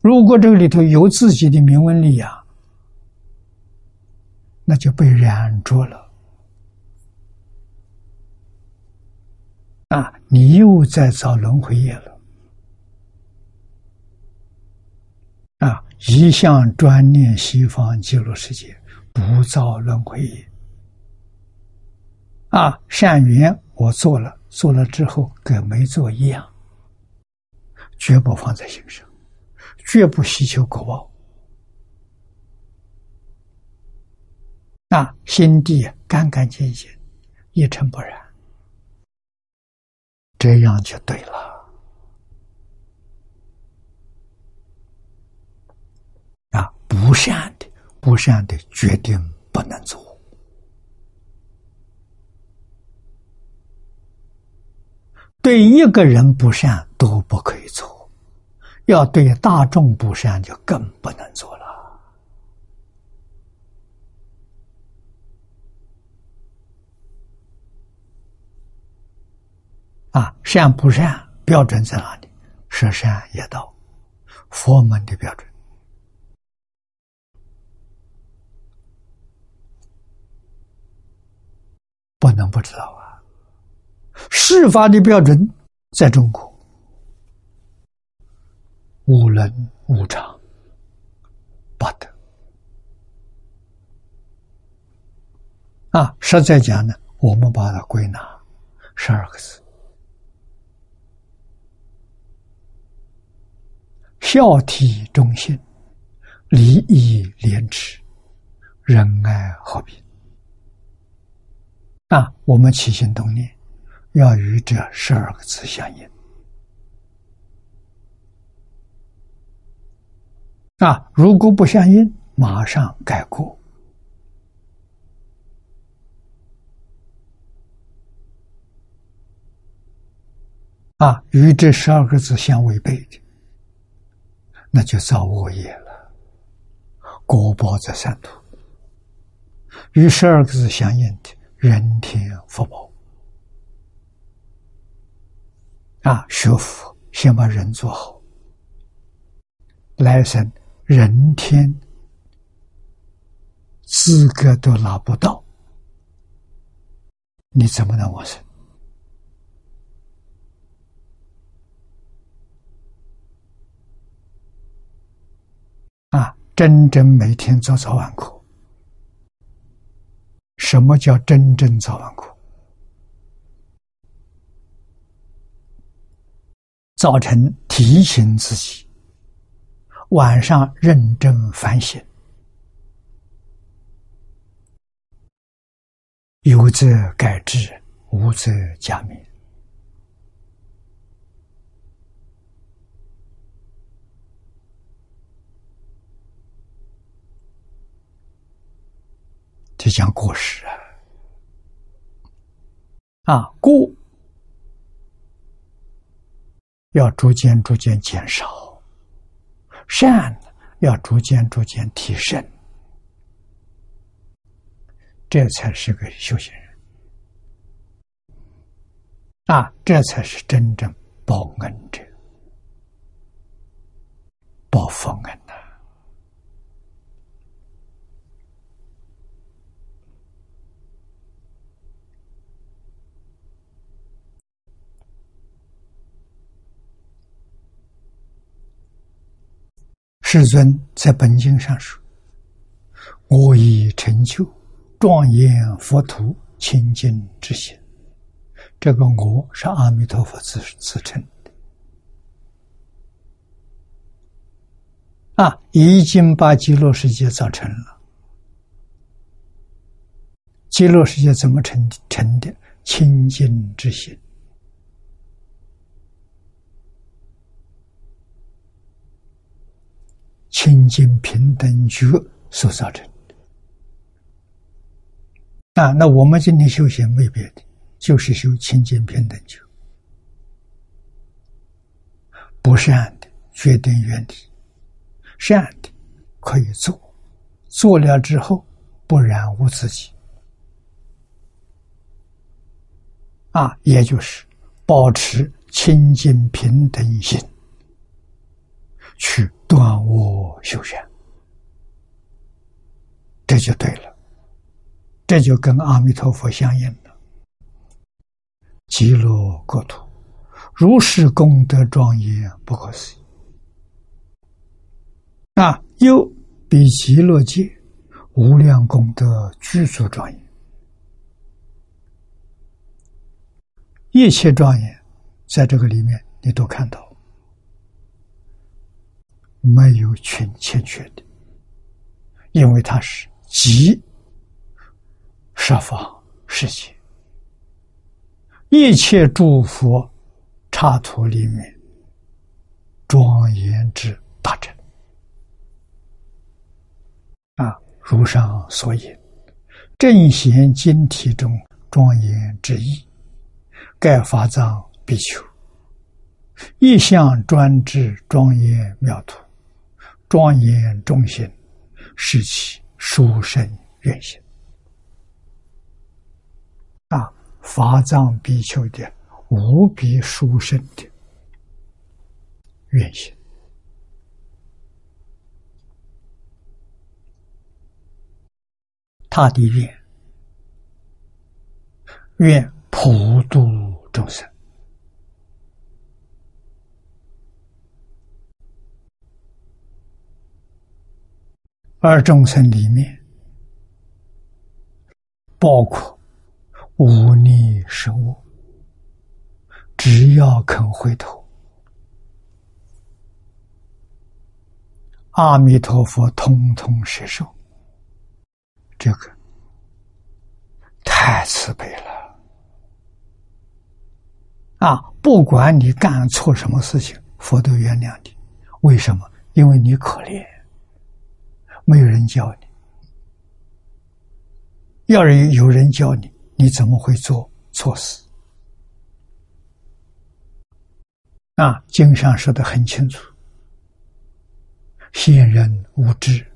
如果这个里头有自己的名闻利养，那就被染着了。啊，你又在造轮回业了。啊，一向专念西方极乐世界，不造轮回业。啊，善缘我做了，做了之后跟没做一样，绝不放在心上。绝不希求果报，那心地干干净净，一尘不染，这样就对了。啊，不善的，不善的，决定不能做。对一个人不善，都不可以做。要对大众不善，就更不能做了。啊，善不善标准在哪里？是善业道，佛门的标准，不能不知道事法的标准在中国。无伦无常，不得啊！实在讲呢，我们把它归纳十二个字：孝悌忠信、礼义廉耻、仁爱和平。啊，我们起心动念要与这十二个字相应。啊！如果不相应，马上改过。啊，与这十二个字相违背的，那就造恶业了，果报在三途。与十二个字相应的，人天福报。啊，学佛先把人做好，来生。人天资格都拿不到，你怎么能往生？啊！真正每天做早晚课，什么叫真正早晚课？早晨提醒自己，晚上认真反省，有则改之，无则加勉。就讲过失啊，啊过要逐渐逐渐减少，善要逐渐逐渐提升，这才是个修行人啊！这才是真正报恩者，报佛恩。世尊在本经上说：“我已成就庄严佛土清净之心。”这个“我”是阿弥陀佛自自称的啊！已经把极乐世界造成了。极乐世界怎么成成的？清净之心。清净平等觉所造成的啊，那我们今天修行没别的，就是修清净平等觉。不善的决定远离，善的可以做，做了之后不染污自己啊，也就是保持清净平等心。去断我修善，这就对了，这就跟阿弥陀佛相应了。极乐国土。如是功德庄严不可思议，啊，又比极乐界无量功德具足庄严，一切庄严在这个里面你都看到。没有欠欠缺的，因为它是极设法世界，一切诸佛刹土里面庄严之大成啊，如上所言，正贤经体中庄严之意，盖法藏比丘。一向专制庄严妙土。庄严中心，是其殊胜愿行啊！法藏比丘的无比殊胜的愿行，他的愿愿普度众生。而众生里面，包括无逆生物，只要肯回头，阿弥陀佛通通摄受。这个太慈悲了啊！不管你干错什么事情，佛都原谅你。为什么？因为你可怜。没有人教你，要人有人教你，你怎么会做错事？啊，经上说的很清楚：先人无知，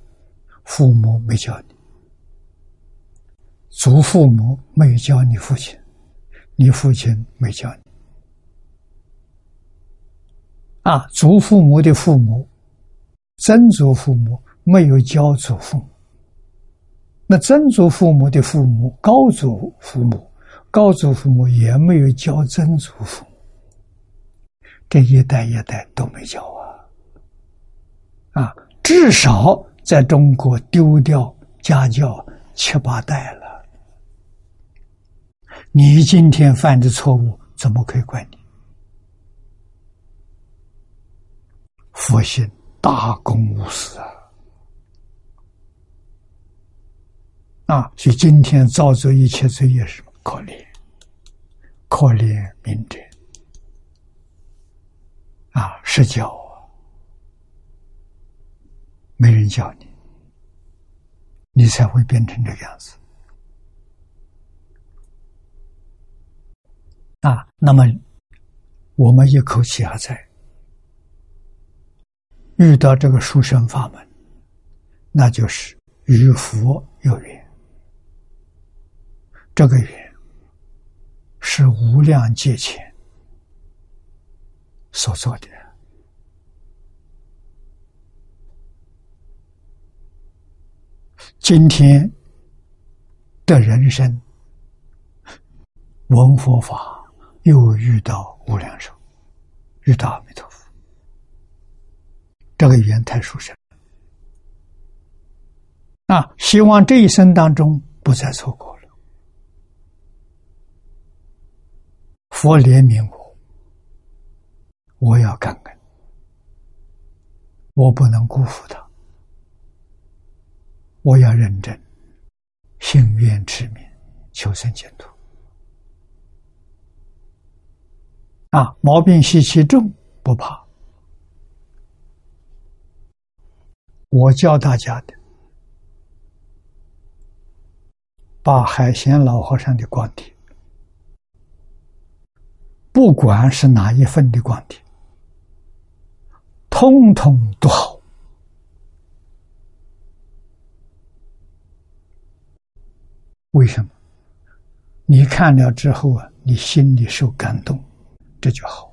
父母没教你，祖父母没有教你父亲，你父亲没教你，啊，祖父母的父母，曾祖父母。没有教祖父母，那曾祖父母的父母、高祖父母、高祖父母也没有教曾祖父母，这一代一代都没教啊！啊，至少在中国丢掉家教七八代了，你今天犯的错误，怎么可以怪你？佛心大公无私啊！啊，所以今天造作一切罪业是可怜，可怜明者啊，是教，没人教你，你才会变成这个样子啊。那么，我们一口气还在。遇到这个殊胜法门，那就是与佛有缘。这个缘是无量劫前所做的。今天的人生闻佛法，又遇到无量寿，遇到阿弥陀佛。这个语言太殊胜啊！希望这一生当中不再错过了。佛怜悯我，我要感恩，我不能辜负他，我要认真，心愿持名，求生净土。啊，毛病习气重不怕。我教大家的，把海鲜老和尚的光碟，不管是哪一份的光碟，通通都好。为什么？你看了之后啊，你心里受感动，这就好。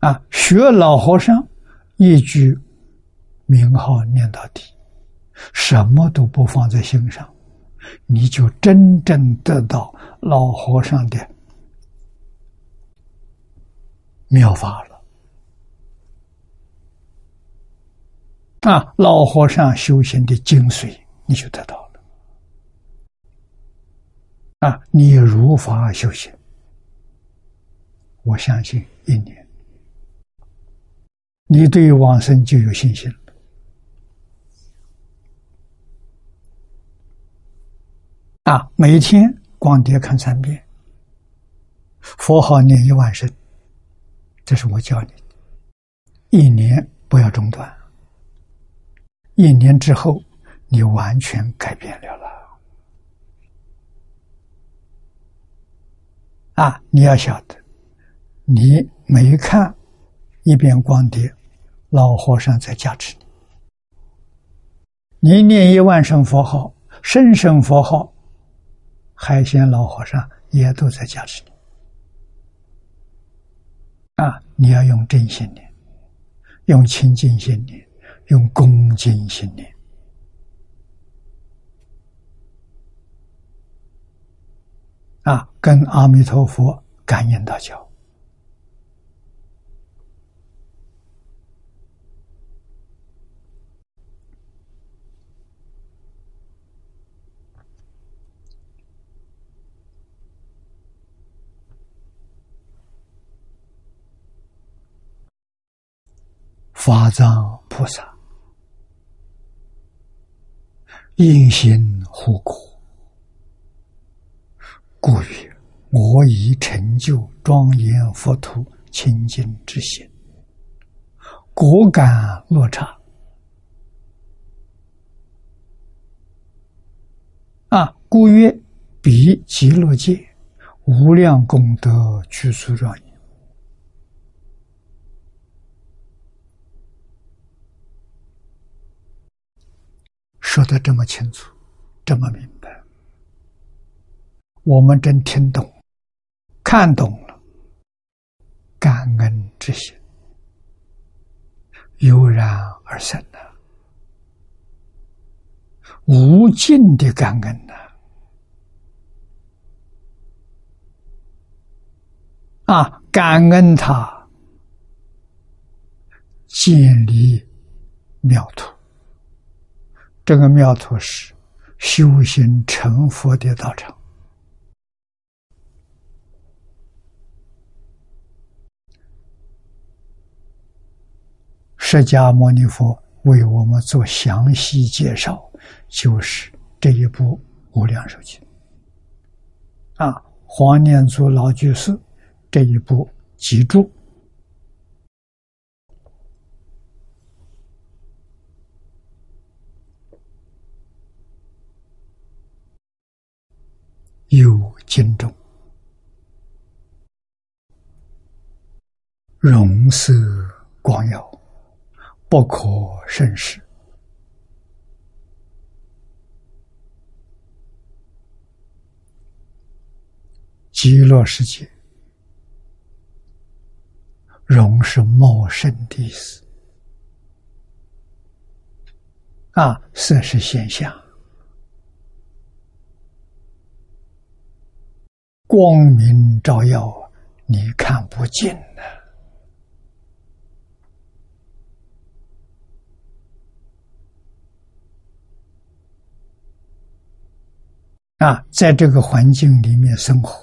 啊，学老和尚一句名号念到底，什么都不放在心上，你就真正得到老和尚的妙法了。啊，老和尚修行的精髓，你就得到了。啊，你如法修行，我相信一年。你对往生就有信心了啊！每天光碟看三遍，佛号念一万声，这是我教你的。一年不要中断，一年之后你完全改变了了。啊！你要晓得，你每看一遍光碟。老和尚在加持你，你念一万声佛号，声声佛号，海鲜老和尚也都在加持你。啊，你要用真心念，用清净心念，用恭敬心念，啊，跟阿弥陀佛感应到交。法藏菩萨，因心护国，故曰：“我已成就庄严佛土清净之心，果敢落差。”啊，故曰：“彼极乐界无量功德具足庄严。”说的这么清楚，这么明白，我们真听懂、看懂了，感恩之心油然而生的，无尽的感恩呐！啊，感恩他建立庙土。这个妙土是修行成佛的道场。释迦牟尼佛为我们做详细介绍，就是这一部《无量寿经》啊。黄念祖老居士这一部集注有经中，容色光耀，不可胜视。极乐世界，容是茂盛的意思。啊，色是现象，光明照耀，你看不见的啊，在这个环境里面生活。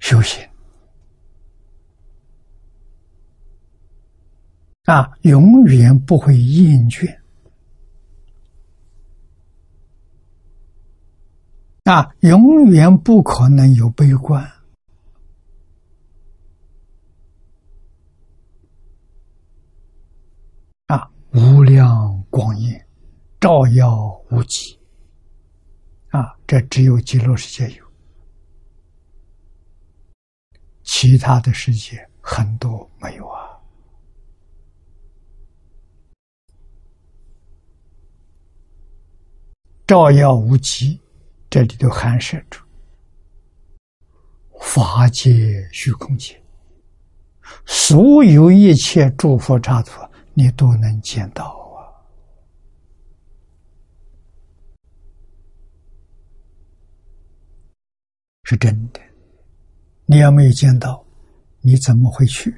修行啊，永远不会厌倦啊，永远不可能有悲观。啊，无量光焰照耀无极啊，这只有极乐世界有。其他的世界很多没有啊，照耀无极，这里头含摄着法界、虚空界，所有一切诸佛刹土，你都能见到啊，是真的。你要没有见到，你怎么会去？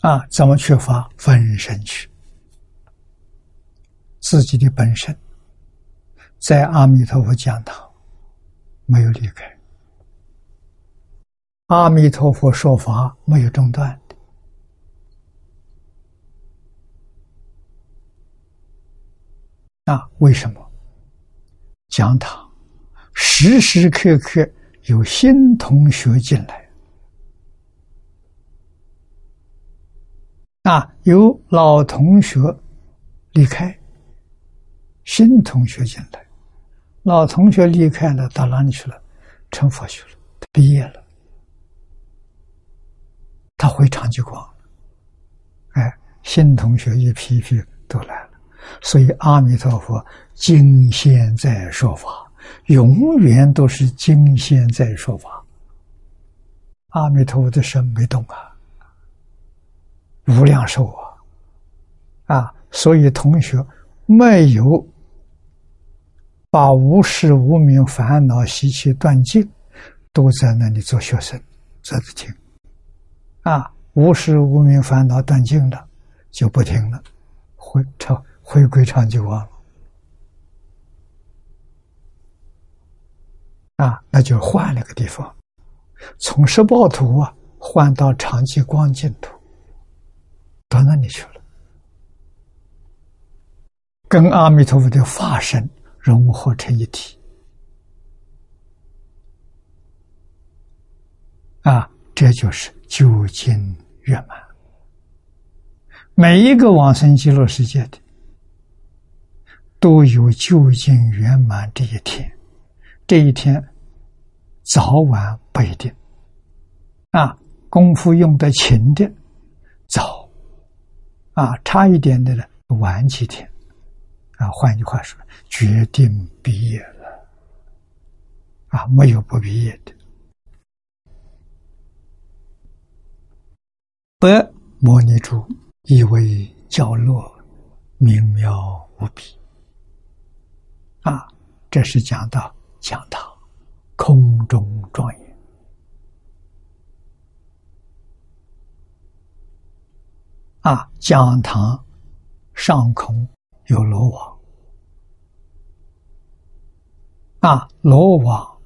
啊，怎么去发分身去？自己的本身在阿弥陀佛讲堂没有离开，阿弥陀佛说法没有中断的。啊，为什么？讲堂时时刻刻。有新同学进来，啊，有老同学离开，新同学进来，老同学离开了，到哪里去了？成佛去了，毕业了，他回长吉光，哎，新同学一批批都来了，所以阿弥陀佛今现在说法。永远都是今现在说法，阿弥陀佛的身没动啊，无量寿啊，啊，所以同学没有把无始无名烦恼习气断尽，都在那里做学生，在这听，啊，无始无名烦恼断尽了，就不听了，回长回归长久忘了。啊，那就换了个地方，从十报图啊换到长期光净土，到那里去了，跟阿弥陀佛的化身融合成一体。啊，这就是究竟圆满。每一个往生极乐世界的，都有究竟圆满这一天。这一天，早晚不一定。啊，功夫用的勤的早，啊，差一点的呢晚几天。啊，换句话说，决定毕业了。啊，没有不毕业的。白摩尼珠意为角落明妙无比。啊，这是讲到。讲堂空中庄严啊，讲堂上空有罗网，啊，罗网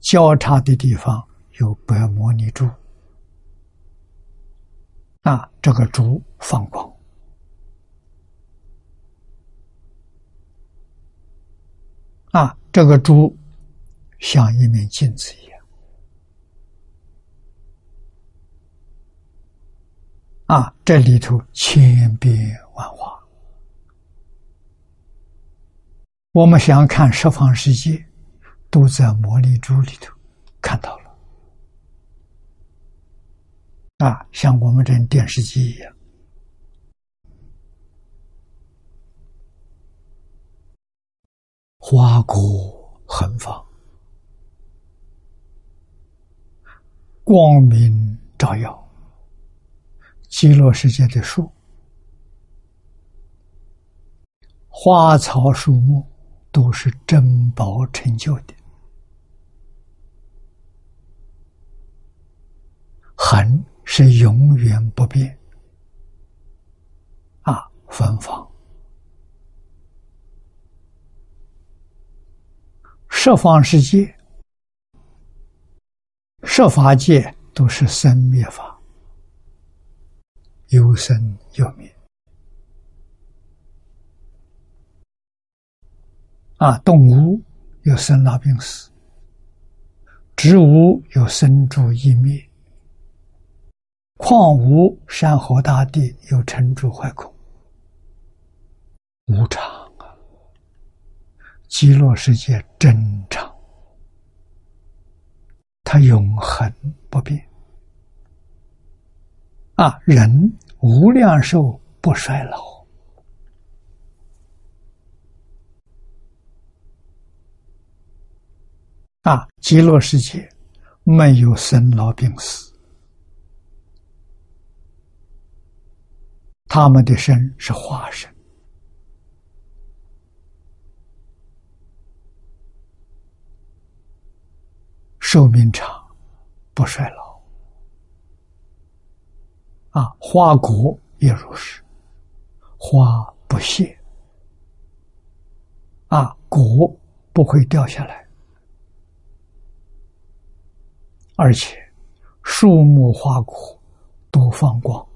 交叉的地方有白摩尼珠，啊，这个珠放光，啊，这个珠像一面镜子一样。啊，这里头千变万化，我们想看十方世界，都在魔力珠里头看到了。啊，像我们这电视机一样，花果横放，光明照耀。极乐世界的树、花草树木都是珍宝成就的，恒是永远不变啊，芬芳。十方世界、十法界都是生灭法。有生有灭啊！动物有生老病死，植物有生住异灭，矿物山河大地有成住坏空，无常啊！极乐世界真常，它永恒不变。啊，人无量寿不衰老，啊，极乐世界没有生老病死，他们的身是化身，寿命长，不衰老。啊，花果也如是，花不谢，啊，果不会掉下来，而且树木花果都放光，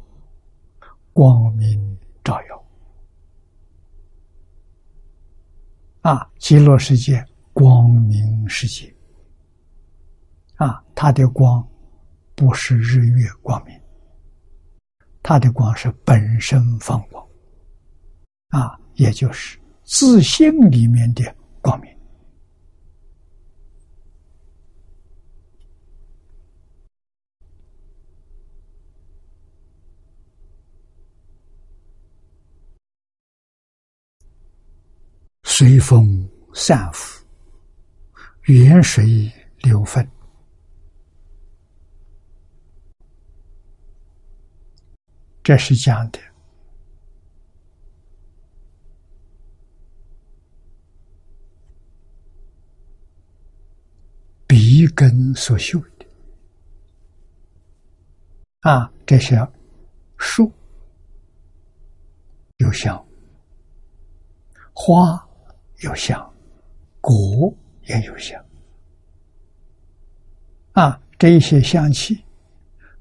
光明照耀，啊，极乐世界光明世界，啊，它的光不是日月光明。它的光是本身放光，啊，也就是自性里面的光明，随风散浮，远水流分。这是讲的笔根所嗅的啊，这些树有香，花有香，果也有香啊，这一些香气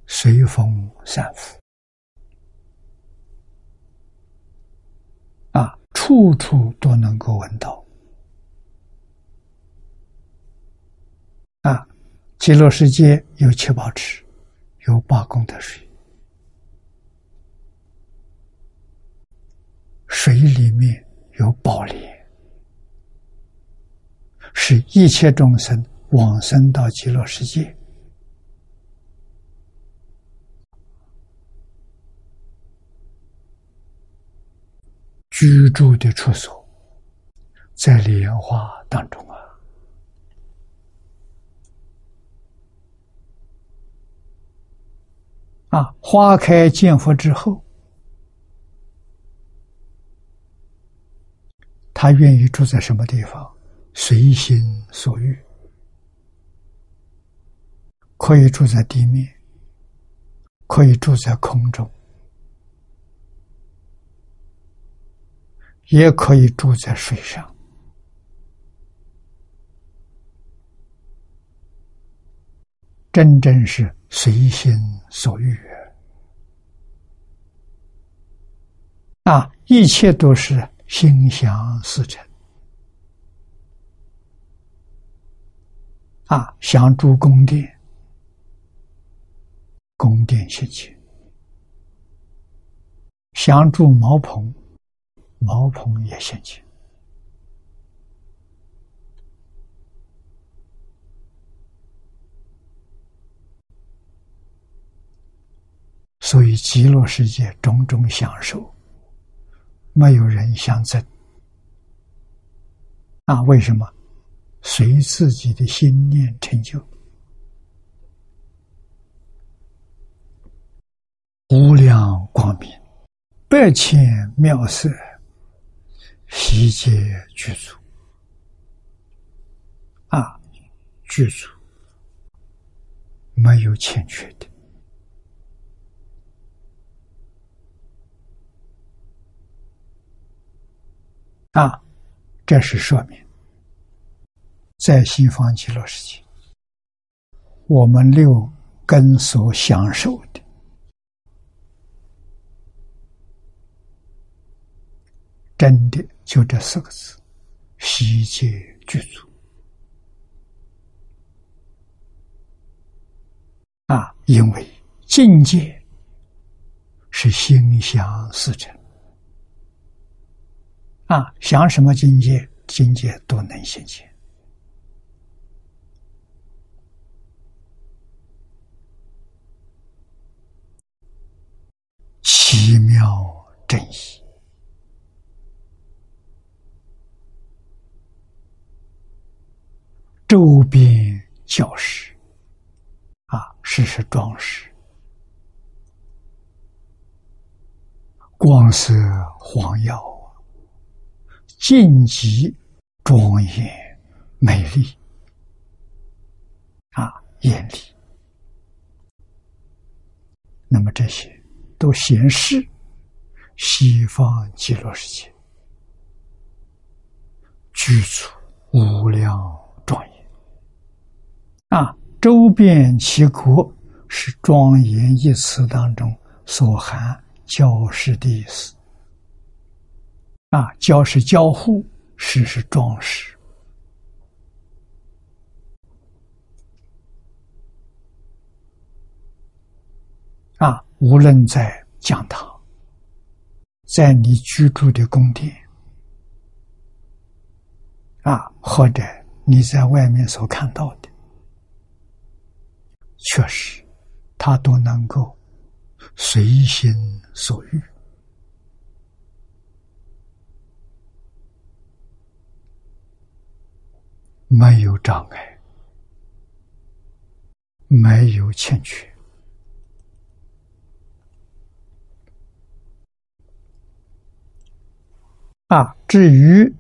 随风散伏。处处都能够闻到啊！极乐世界有七宝池，有八功德水，水里面有宝莲，使一切众生往生到极乐世界。居住的处所，在莲花当中啊！啊，花开见佛之后，他愿意住在什么地方？随心所欲，可以住在地面，可以住在空中。也可以住在水上，真正是随心所欲啊！一切都是心想事成啊！想住宫殿，宫殿先去；想住茅棚。茅棚也现前，所以极乐世界种种享受，没有人想争。啊，为什么？随自己的心念成就，无量光明，百千妙色。悉皆具足。啊，具足。没有欠缺的。啊，这是说明。在西方极乐世界，我们六根所享受的。真的就这四个字，悉皆具足啊！因为境界是心想事成啊，想什么境界，境界都能现前，奇妙真意。周边教室，啊，事实装饰，光色晃耀，晋级庄严美丽，啊，艳丽。那么这些都显示西方极乐世界具足无量。啊，周遍其国是庄严一词当中所含交饰的意思。啊，教是交互，饰是装饰。啊，无论在讲堂，在你居住的宫殿，啊，或者你在外面所看到的。确实，他都能够随心所欲，没有障碍，没有欠缺。啊，至于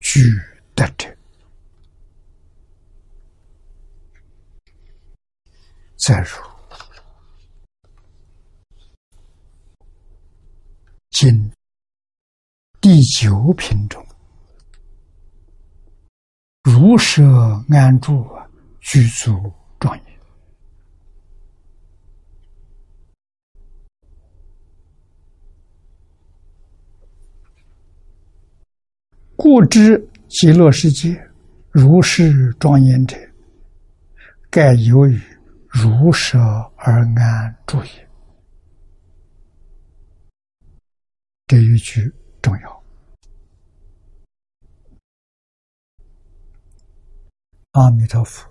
具德者。再如今第九品中，如舍安住，居住严，故知极乐世界如是庄严者，盖由于。如舍而安住也。这一句重要。阿弥陀佛，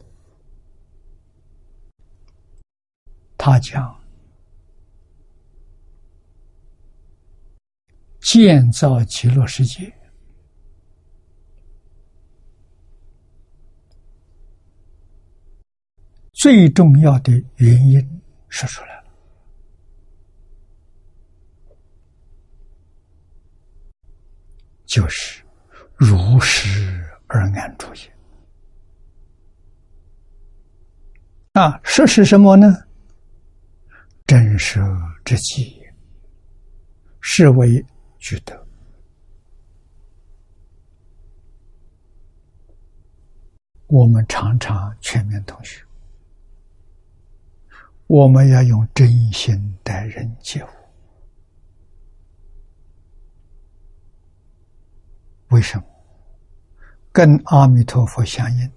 他讲建造极乐世界。最重要的原因说出来了，就是如实而安住也。啊，实是什么呢？真实之际，是为具德。我们常常劝勉同学，我们要用真心待人接物。为什么？跟阿弥陀佛相应。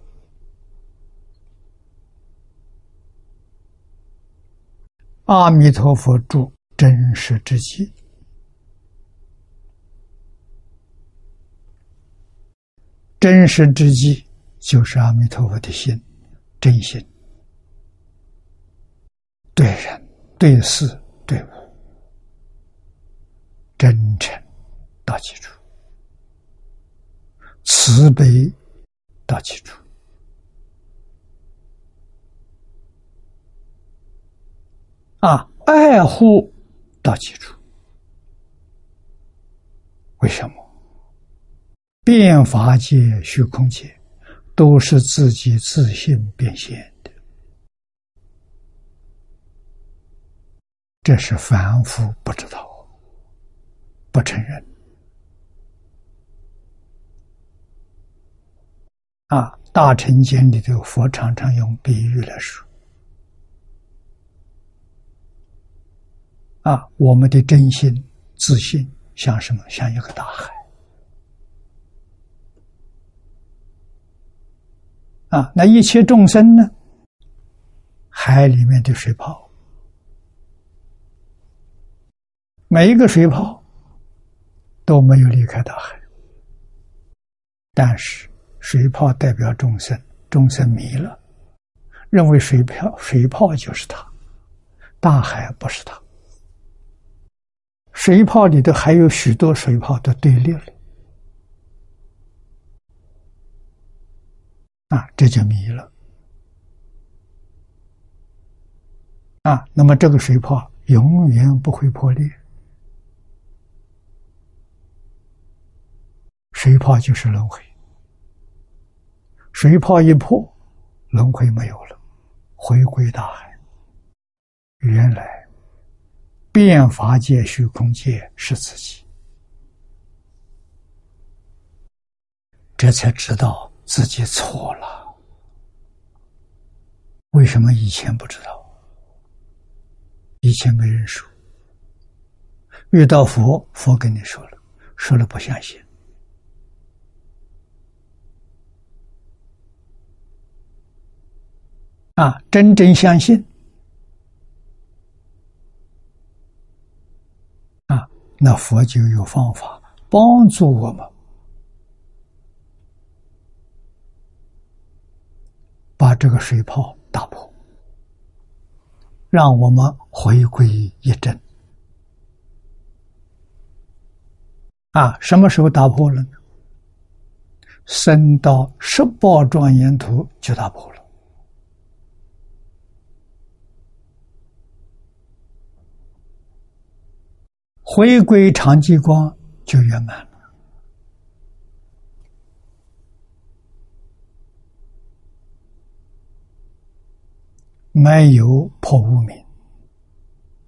阿弥陀佛住真实之际，真实之际。就是阿弥陀佛的心，真心，对人、对事、对物，真诚到基础，慈悲到基础，啊，爱护到基础。为什么？变法界、虚空界。都是自己自信变现的，这是凡夫不知道，不承认。啊，大乘经里头，佛常常用比喻来说，啊，我们的真心自信像什么？像一个大海。啊，那一切众生呢？海里面的水泡，每一个水泡都没有离开大海，但是水泡代表众生，众生迷了，认为水泡水泡就是他，大海不是他，水泡里头还有许多水泡都对立了。啊，这就迷了。啊，那么这个水泡永远不会破裂。水泡就是轮回，水泡一破，轮回没有了，回归大海。原来变法界、虚空界是自己，这才知道。自己错了，为什么以前不知道？以前没人说，遇到佛，佛跟你说了，说了不相信，啊，真正相信，啊，那佛就有方法帮助我们。把这个水泡打破，让我们回归一真。啊，什么时候打破了呢？升到十八庄严图就打破了，回归常寂光就圆满了。没有破无明，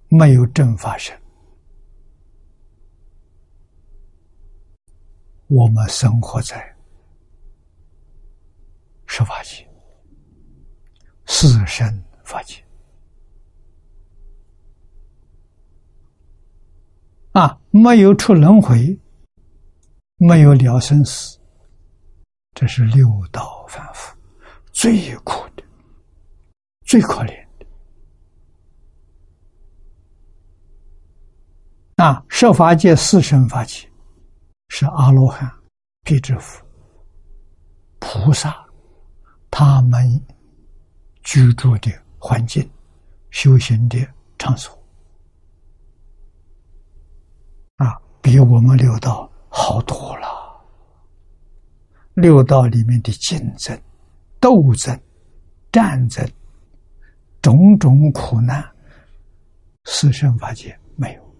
没有正法身，我们生活在十法界、四生法界啊，没有出轮回，没有了生死，这是六道凡夫最苦的。最可怜的啊！设法界四圣法界是阿罗汉、辟支佛、菩萨，他们居住的环境、修行的场所啊，比我们六道好多了。六道里面的竞争、斗争、战争。种种苦难，四生法界没有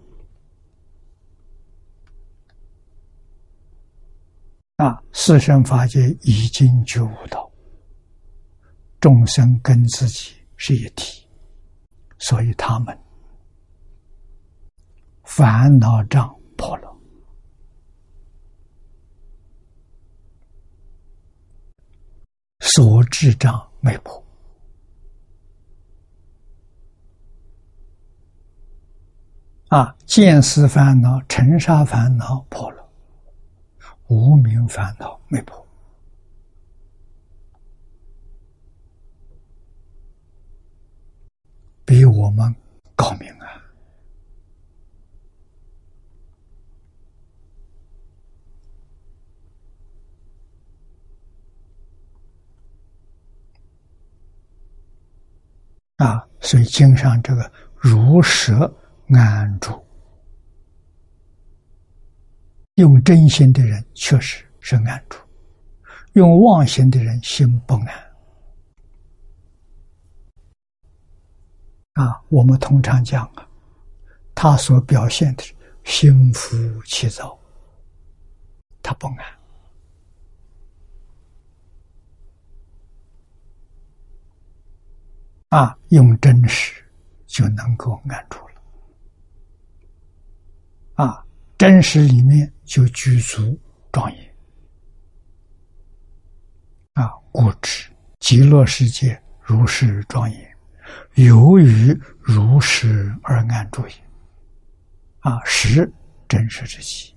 啊！四生法界已经觉悟到众生跟自己是一体，所以他们烦恼障破了，所智障没破。啊，见思烦恼、尘沙烦恼破了，无名烦恼没破，比我们高明啊！啊，所以经上这个如实。安住，用真心的人确实是安住；用妄心的人心不安。啊，我们通常讲啊，他所表现的是心浮气躁，他不安。啊，用真实就能够安住了。啊，真实里面就具足庄严啊，故知极乐世界如是庄严，由于如是而安住也。啊，实真实之极。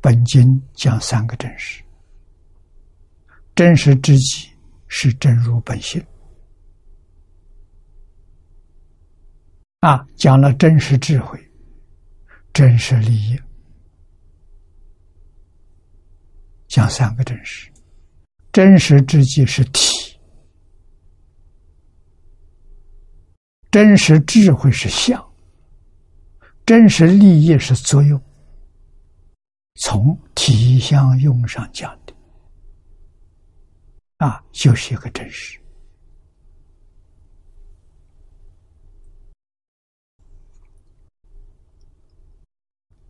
本经讲三个真实，真实之极是真如本性。啊，讲了真实智慧。真实利益，讲三个真实。真实之际是体，真实智慧是相，真实利益是作用。从体相用上讲的，啊，就是一个真实。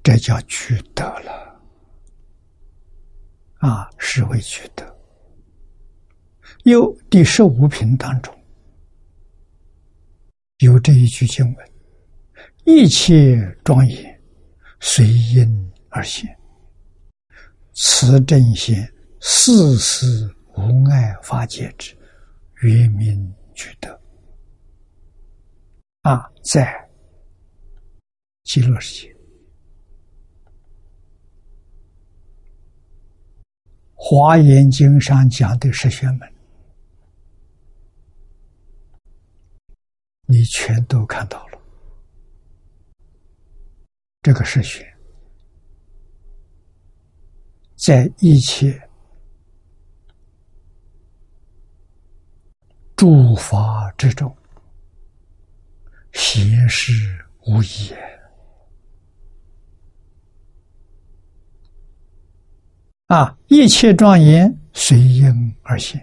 这叫取得了，啊，是为取得。又第十五品当中有这一句经文：“一切庄严随因而现，此正显四时无碍法界之圆明取得。”啊，在极乐世界。华严经上讲的十玄门，你全都看到了。这个十玄，在一切诸法之中，显示无疑。啊！一切庄严随因而现，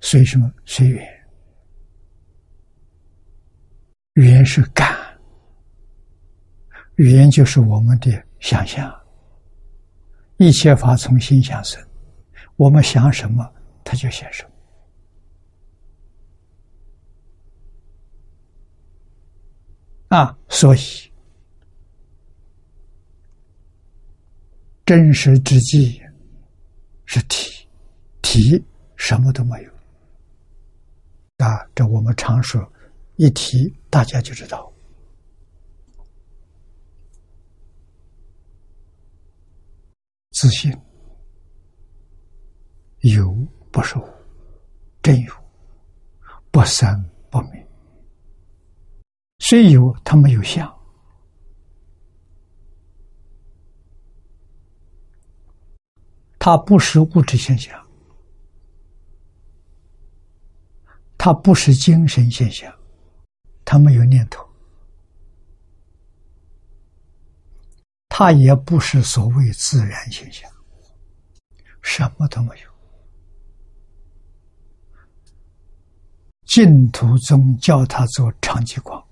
随什么？随缘。缘是感，缘就是我们的想象。一切法从心想生，我们想什么，它就现什么。啊，所以真实之际是体，体什么都没有。啊，这我们常说，一提大家就知道，自信有不是无，真有不生不灭。虽有，它没有相，它不是物质现象，它不是精神现象，它没有念头，它也不是所谓自然现象，什么都没有。净土宗叫它做长寂光。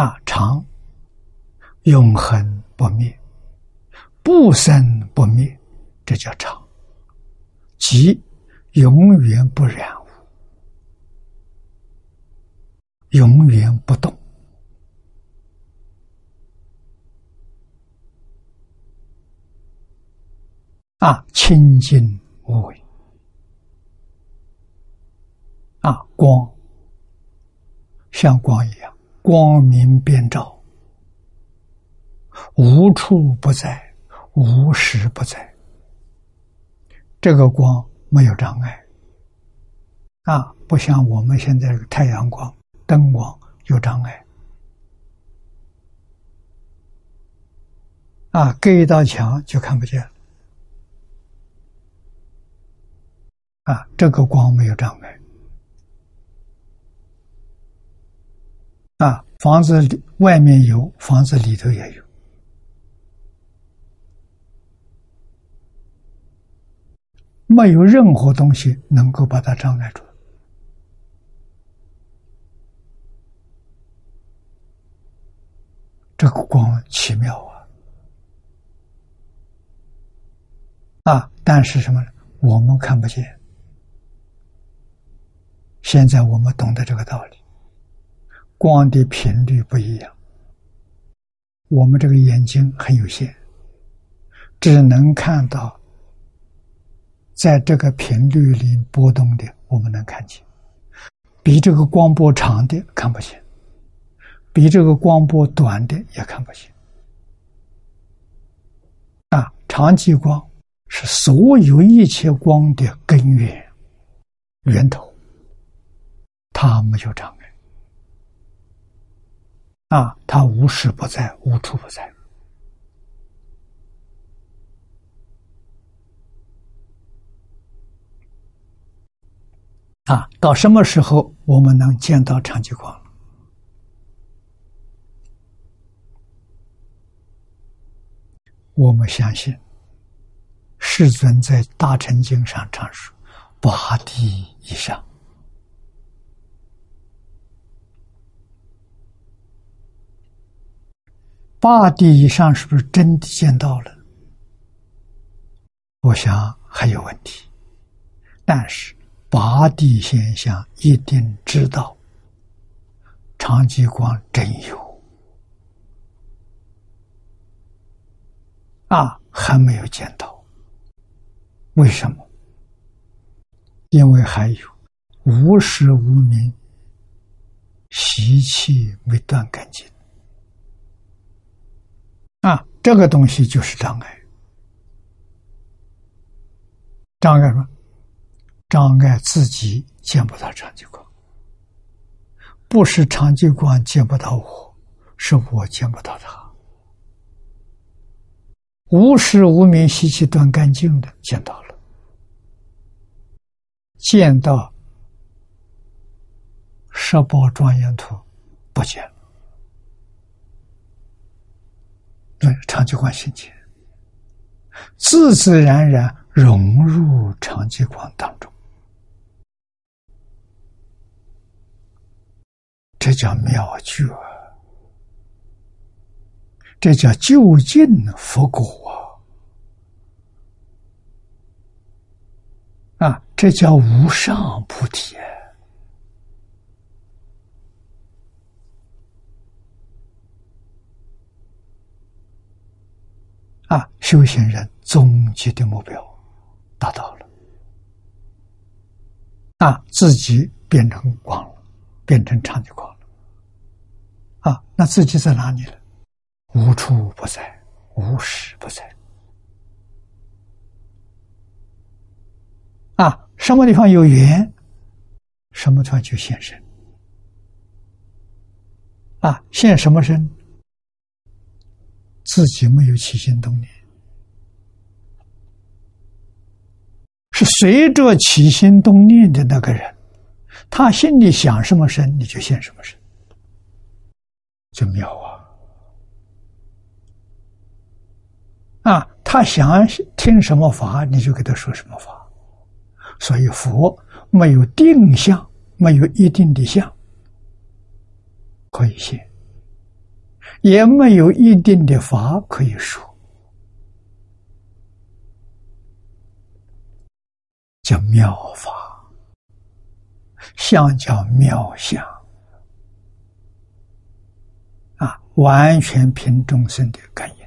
啊，常永恒不灭，不生不灭，这叫常，即永远不染污，永远不动。啊，清净无为。啊，光像光一样，光明遍照，无处不在，无时不在。这个光没有障碍。啊，不像我们现在太阳光、灯光有障碍。啊，隔一道墙就看不见了。啊，这个光没有障碍。啊，房子里外面有，房子里头也有，没有任何东西能够把它障碍住。这个光奇妙啊！啊，但是什么呢？我们看不见。现在我们懂得这个道理，光的频率不一样，我们这个眼睛很有限，只能看到在这个频率里波动的，我们能看见，比这个光波长的看不见，比这个光波短的也看不见。啊，长激光是所有一切光的根源源头。他没有长啊，他无时不在，无处不在啊。到什么时候我们能见到长吉光我们相信，世尊在《大乘经》上阐述八地以上。八地以上是不是真的见到了？我想还有问题，但是八地现象一定知道，长吉光真有啊，还没有见到，为什么？因为还有无时无明习气没断干净。这个东西就是障碍。障碍什么？障碍自己见不到长吉光，不是长吉光见不到我，是我见不到他。无时无明习气断干净的见到了，见到十宝庄严图不见了。对，长吉光心切，自自然然融入长吉光当中，这叫妙觉，这叫就近佛果啊！这叫无上菩提。啊，修行人终极的目标达到了，啊，自己变成光了，变成常的光了，啊，那自己在哪里了？无处不在，无时不在。啊，什么地方有缘，什么地方就现身。啊，现什么身？自己没有起心动念，是随着起心动念的那个人，他心里想什么神，你就现什么神，就妙啊！啊，他想听什么法，你就给他说什么法。所以佛没有定向，没有一定的相可以现。也没有一定的法可以说。叫妙法相叫妙相。啊完全凭众生的感应。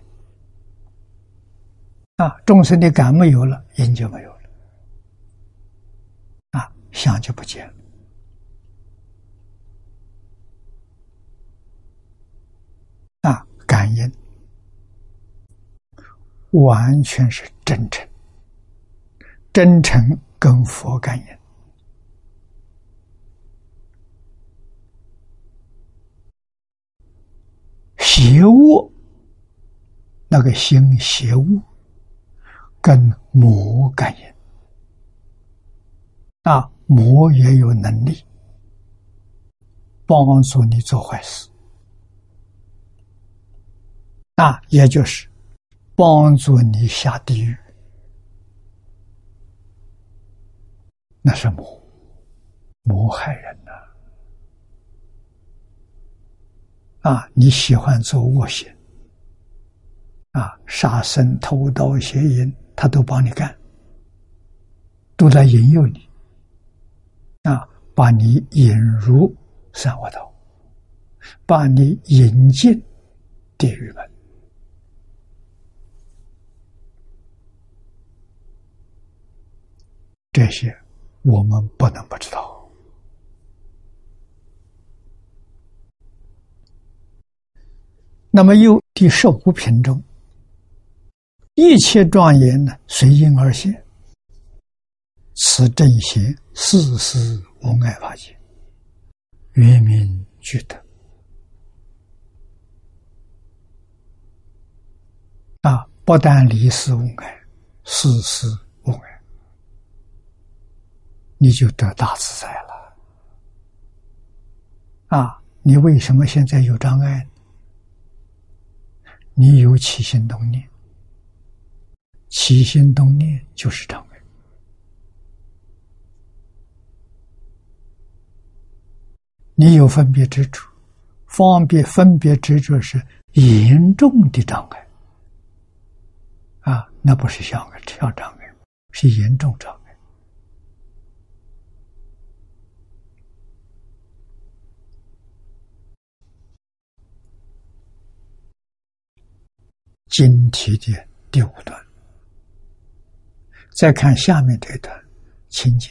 啊众生的感没有了因就没有了。啊相就不见了。感应。完全是真诚。真诚跟佛感应，邪恶那个心邪恶跟魔感应，啊，魔也有能力帮助你做坏事，啊，也就是帮助你下地狱。那是魔，魔害人呐！啊，你喜欢做恶行，啊，杀生、偷盗、邪淫，他都帮你干，都在引诱你，啊，把你引入三恶道，把你引进地狱门，这些。我们不能不知道。那么，又第十五品中，一切庄严呢，随因而现。此正邪事事无碍法界，圆明具德。啊，不但离世无碍，事事。你就得大自在了啊！你为什么现在有障碍？你有起心动念，起心动念就是障碍。你有分别执着，方便分别执着是严重的障碍啊！那不是小小障碍，是严重障碍。经题的第五段，再看下面这段情景：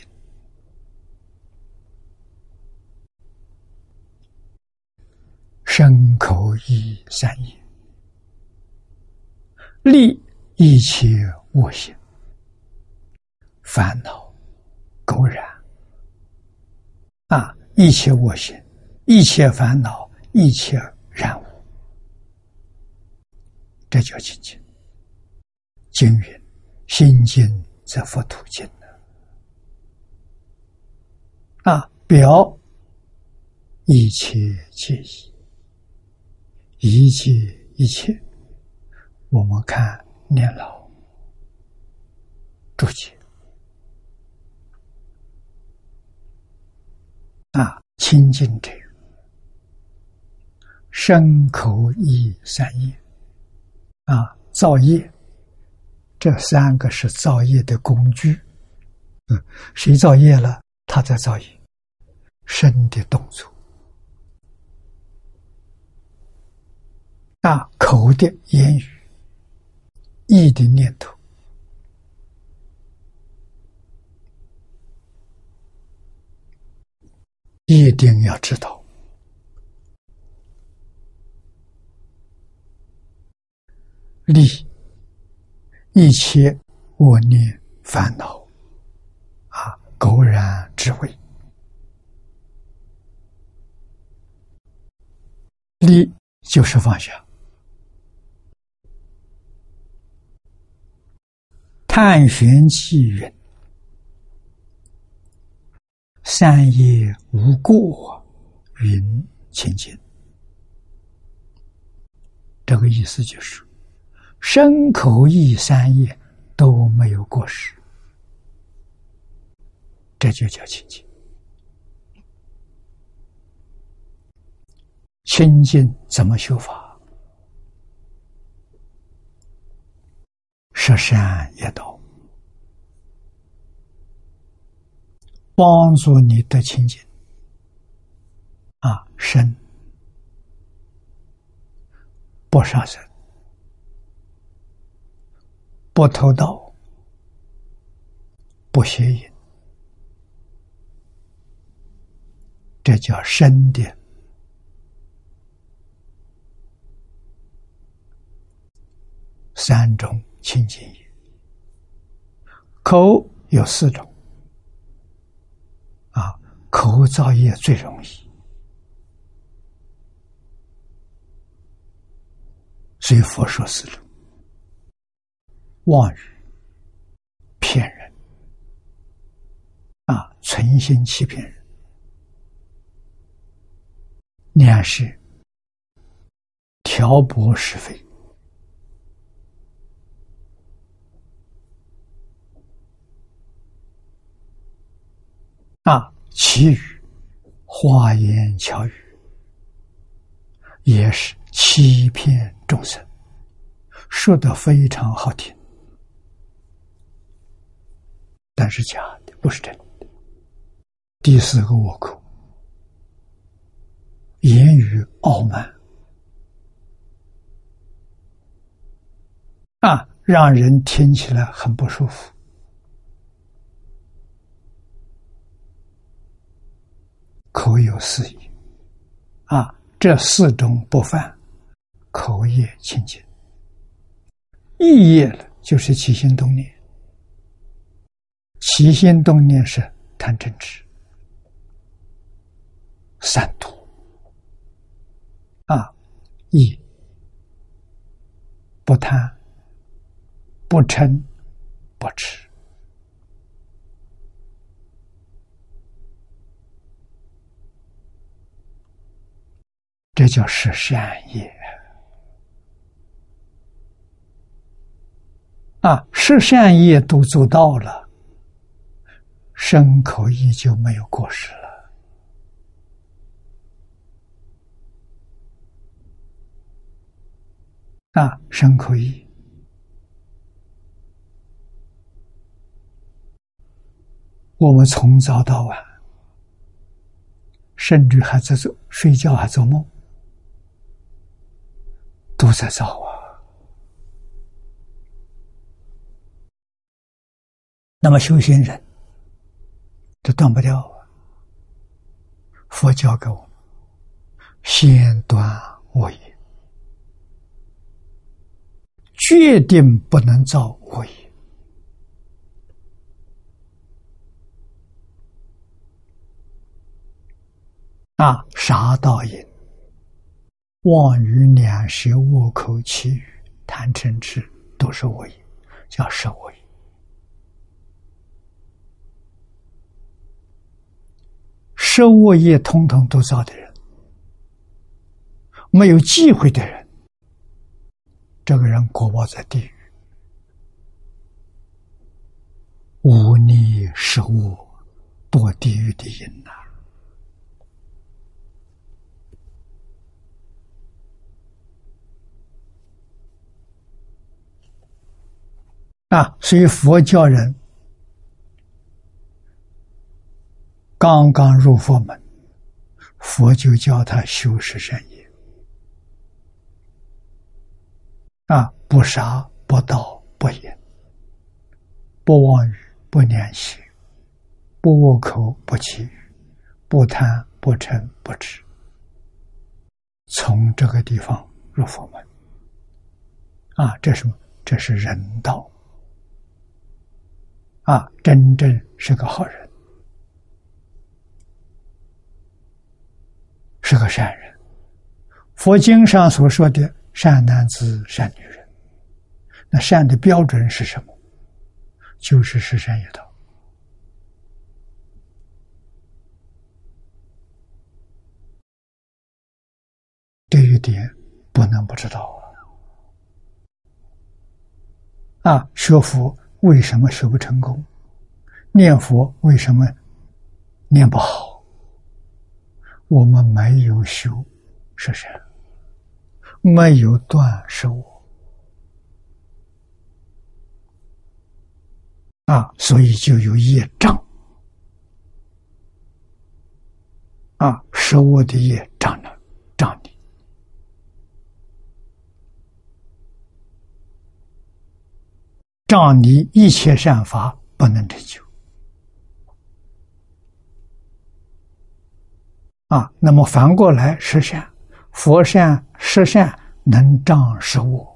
身口意三业，立一切恶行、烦恼、垢染啊！一切恶行、一切烦恼、一切染污。这叫清净。经云：“心净则佛土净。”啊，表一切皆一，一切一切。我们看念老注解啊，清净者，身口意三业。啊，造业，这三个是造业的工具。嗯，谁造业了？他在造业，身的动作，啊，口的言语，意的念头，一定要知道。立一切恶念烦恼啊，苟然智慧，立就是放下。探玄气云：善业无过，云清净。这个意思就是。身口意三业都没有过失，这就叫清净。清净怎么修法？十善业道帮助你得清净。啊，身不杀生，不偷盗，不邪淫，这叫身的三种清净业。口有四种，啊，口造业最容易。所以佛说四种：妄语、骗人，啊，存心欺骗人；两是挑拨是非；啊，其余花言巧语，也是。欺骗众生，说的非常好听，但是假的，不是真的。第四个倭寇，言语傲慢，啊，让人听起来很不舒服。口有四意，啊，这四种不犯。口业清净，意业了就是起心动念，起心动念是贪嗔痴，三毒啊，一不贪，不嗔，不痴，这叫是善业。啊，是善业都做到了，身口意就没有过失了。啊，身口意，我们从早到晚，甚至还在做睡觉，还做梦，都在造啊。那么修行人，这断不掉！佛教给我们，先断恶业，决定不能造恶业啊！杀盗淫、妄语两舌、恶口绮语、贪嗔痴，都是恶业，叫受恶业。受恶业通通都造的人，没有忌讳的人，这个人过报在地狱，无逆受恶，堕地狱的因呐。啊，所以佛教人。刚刚入佛门，佛就教他修持善业啊，不杀不盗不淫，不妄语不念心，不恶口不绮语，不贪不嗔不痴。从这个地方入佛门啊，这什么？这是人道啊，真正是个好人。是个善人，佛经上所说的善男子、善女人，那善的标准是什么？就是十善业道。这一点不能不知道啊！啊，学佛为什么学不成功？念佛为什么念不好？我们没有修是是，没有断是我。啊，所以就有业障。食物的业障呢，障你。障你一切善法不能成就。啊！那么反过来，十善、佛善、十善能障食物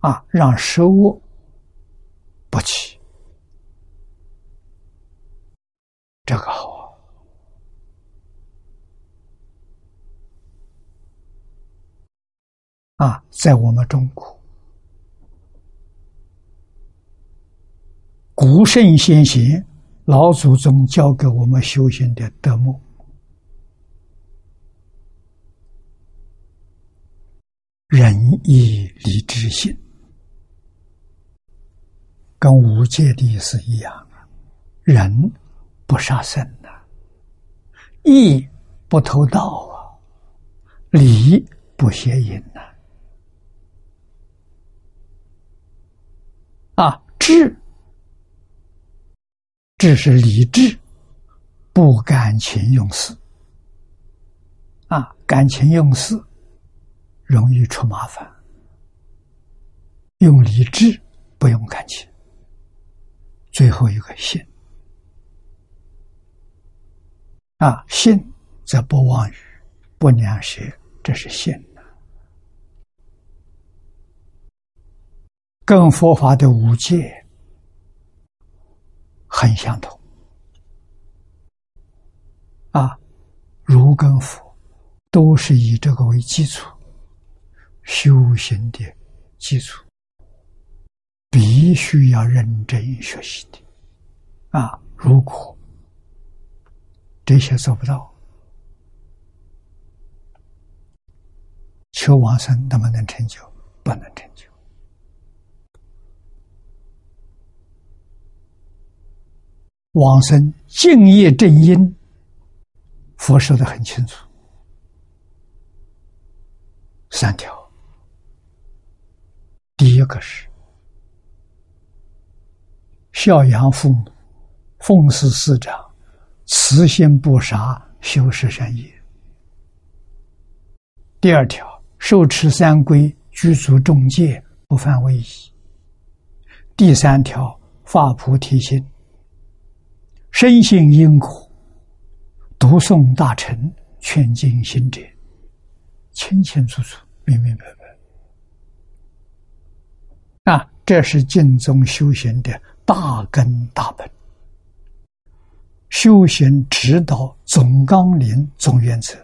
啊，让食物不起，这个好啊！在我们中国。古圣先贤、老祖宗教给我们修行的德目，仁义礼智信，跟五戒的意思一样啊。仁不杀生呐，义不偷盗啊，礼不邪淫呐，啊智。智是理智，不感情用事。啊，感情用事容易出麻烦。用理智，不用感情。最后一个信，啊，信则不妄语，不良舌，这是信跟佛法的五戒。很相同啊，如跟佛都是以这个为基础修行的基础，必须要认真学习的啊。如果这些做不到，求往生能不能成就？不能成就。往生敬业正因，佛说的很清楚，三条。第一个是孝养父母，奉事师长，慈心不杀，修持善业。第二条，受持三规，具足众戒，不犯威仪。第三条，发菩提心。深信因果，读诵大乘，劝进行者，清清楚楚、明明白白。啊，这是净宗修行的大根大本，修行指导总纲领、总原则。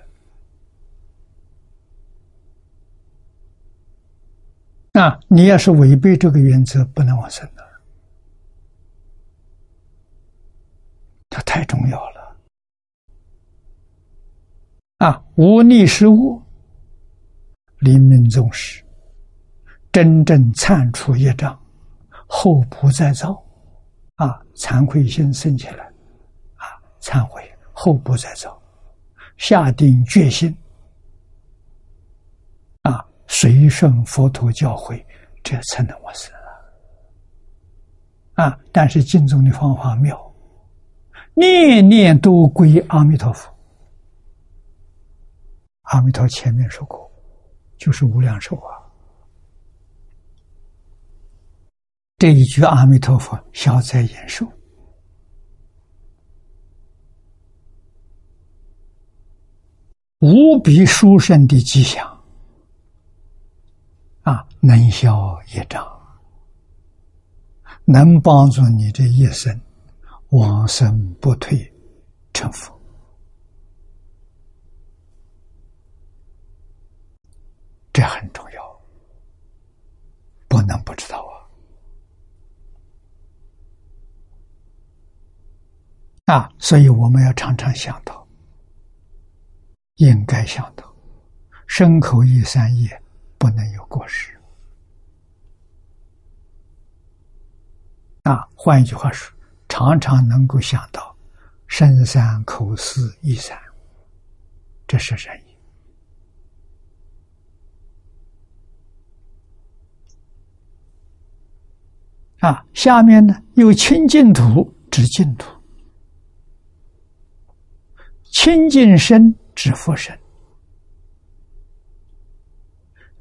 啊，你要是违背这个原则，不能往生的。这太重要了啊！无逆失误，临命终时，真正忏除业障，后不再造啊！惭愧心生起来啊！忏悔后不再造，下定决心啊！随顺佛陀教诲，这才能往生啊！但是敬宗的方法妙。念念都归阿弥陀佛。阿弥陀前面说过，就是无量寿啊。这一句阿弥陀佛，消灾延寿，无比殊胜的吉祥啊！能消业障，能帮助你这一生。往生不退，成佛，这很重要，不能不知道啊！所以我们要常常想到，应该想到，身口意三业不能有过失。啊，换一句话说。常常能够想到身三口四意三，这是仁义啊。下面呢，有清净土指净土，清清净身指佛身，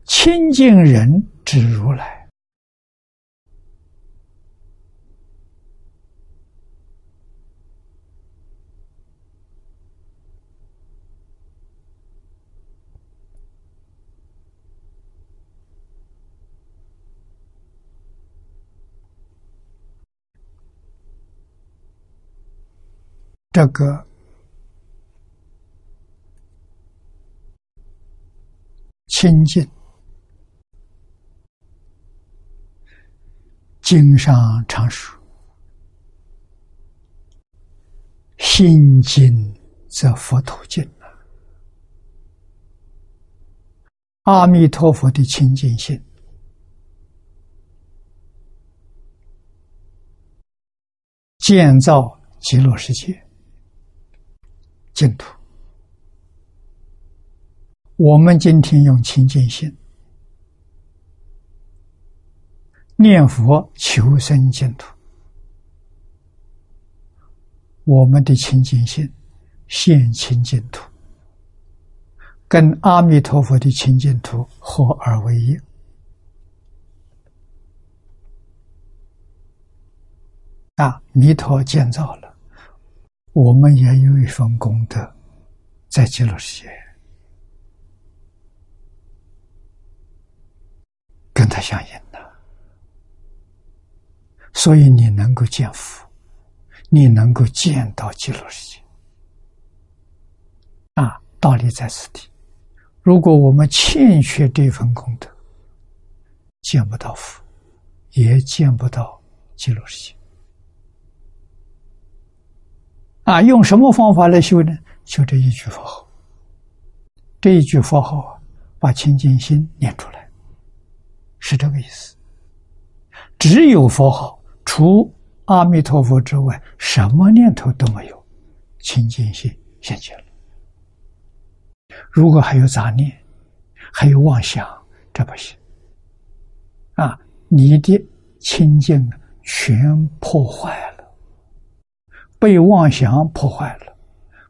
清净人指如来。这个清净，经上常说：“心净则佛土净。”阿弥陀佛的清净心，建造极乐世界。净土，我们今天用清净心念佛求生净土，我们的清净心现清净土，跟阿弥陀佛的清净土合而为一啊！弥陀建造了。我们也有一份功德，在极乐世界，他相应的，所以你能够见佛，你能够见到极乐世界，啊，道理在此地。如果我们欠缺这份功德，见不到佛，也见不到极乐世界。啊，用什么方法来修呢？修这一句佛号，这一句佛号，把清净心念出来，是这个意思。只有佛号，除阿弥陀佛之外，什么念头都没有，清净心现前了。如果还有杂念，还有妄想，这不行。啊，你的清净全破坏了。被妄想破坏了，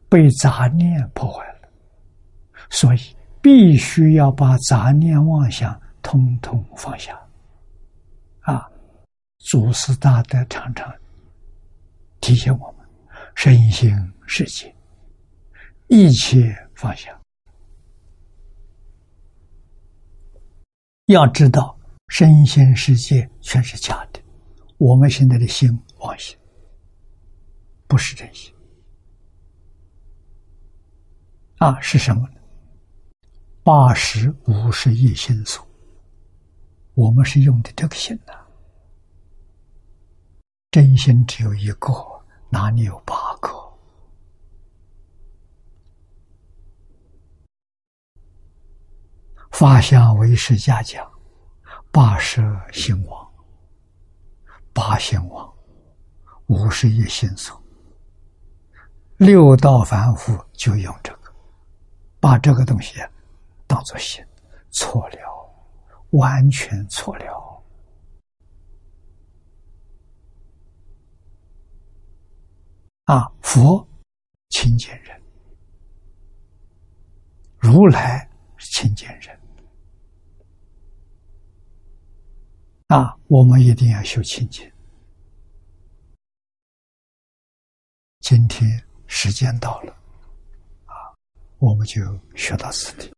被杂念破坏了，所以必须要把杂念妄想通通放下。啊，祖师大德常常提醒我们：身心世界，一切放下。要知道，身心世界全是假的，我们现在的心妄想。不是真心啊，是什么呢？八十五十亿心所，我们是用的这个心呐。真心只有一个，哪里有八个？法相为师家讲，八十心王，八心王，五十一心所。六道凡夫就用这个，把这个东西当做心，错了，完全错了。啊，佛清净人，如来清净人。啊，我们一定要修清净。今天。时间到了，啊，我们就学到此地。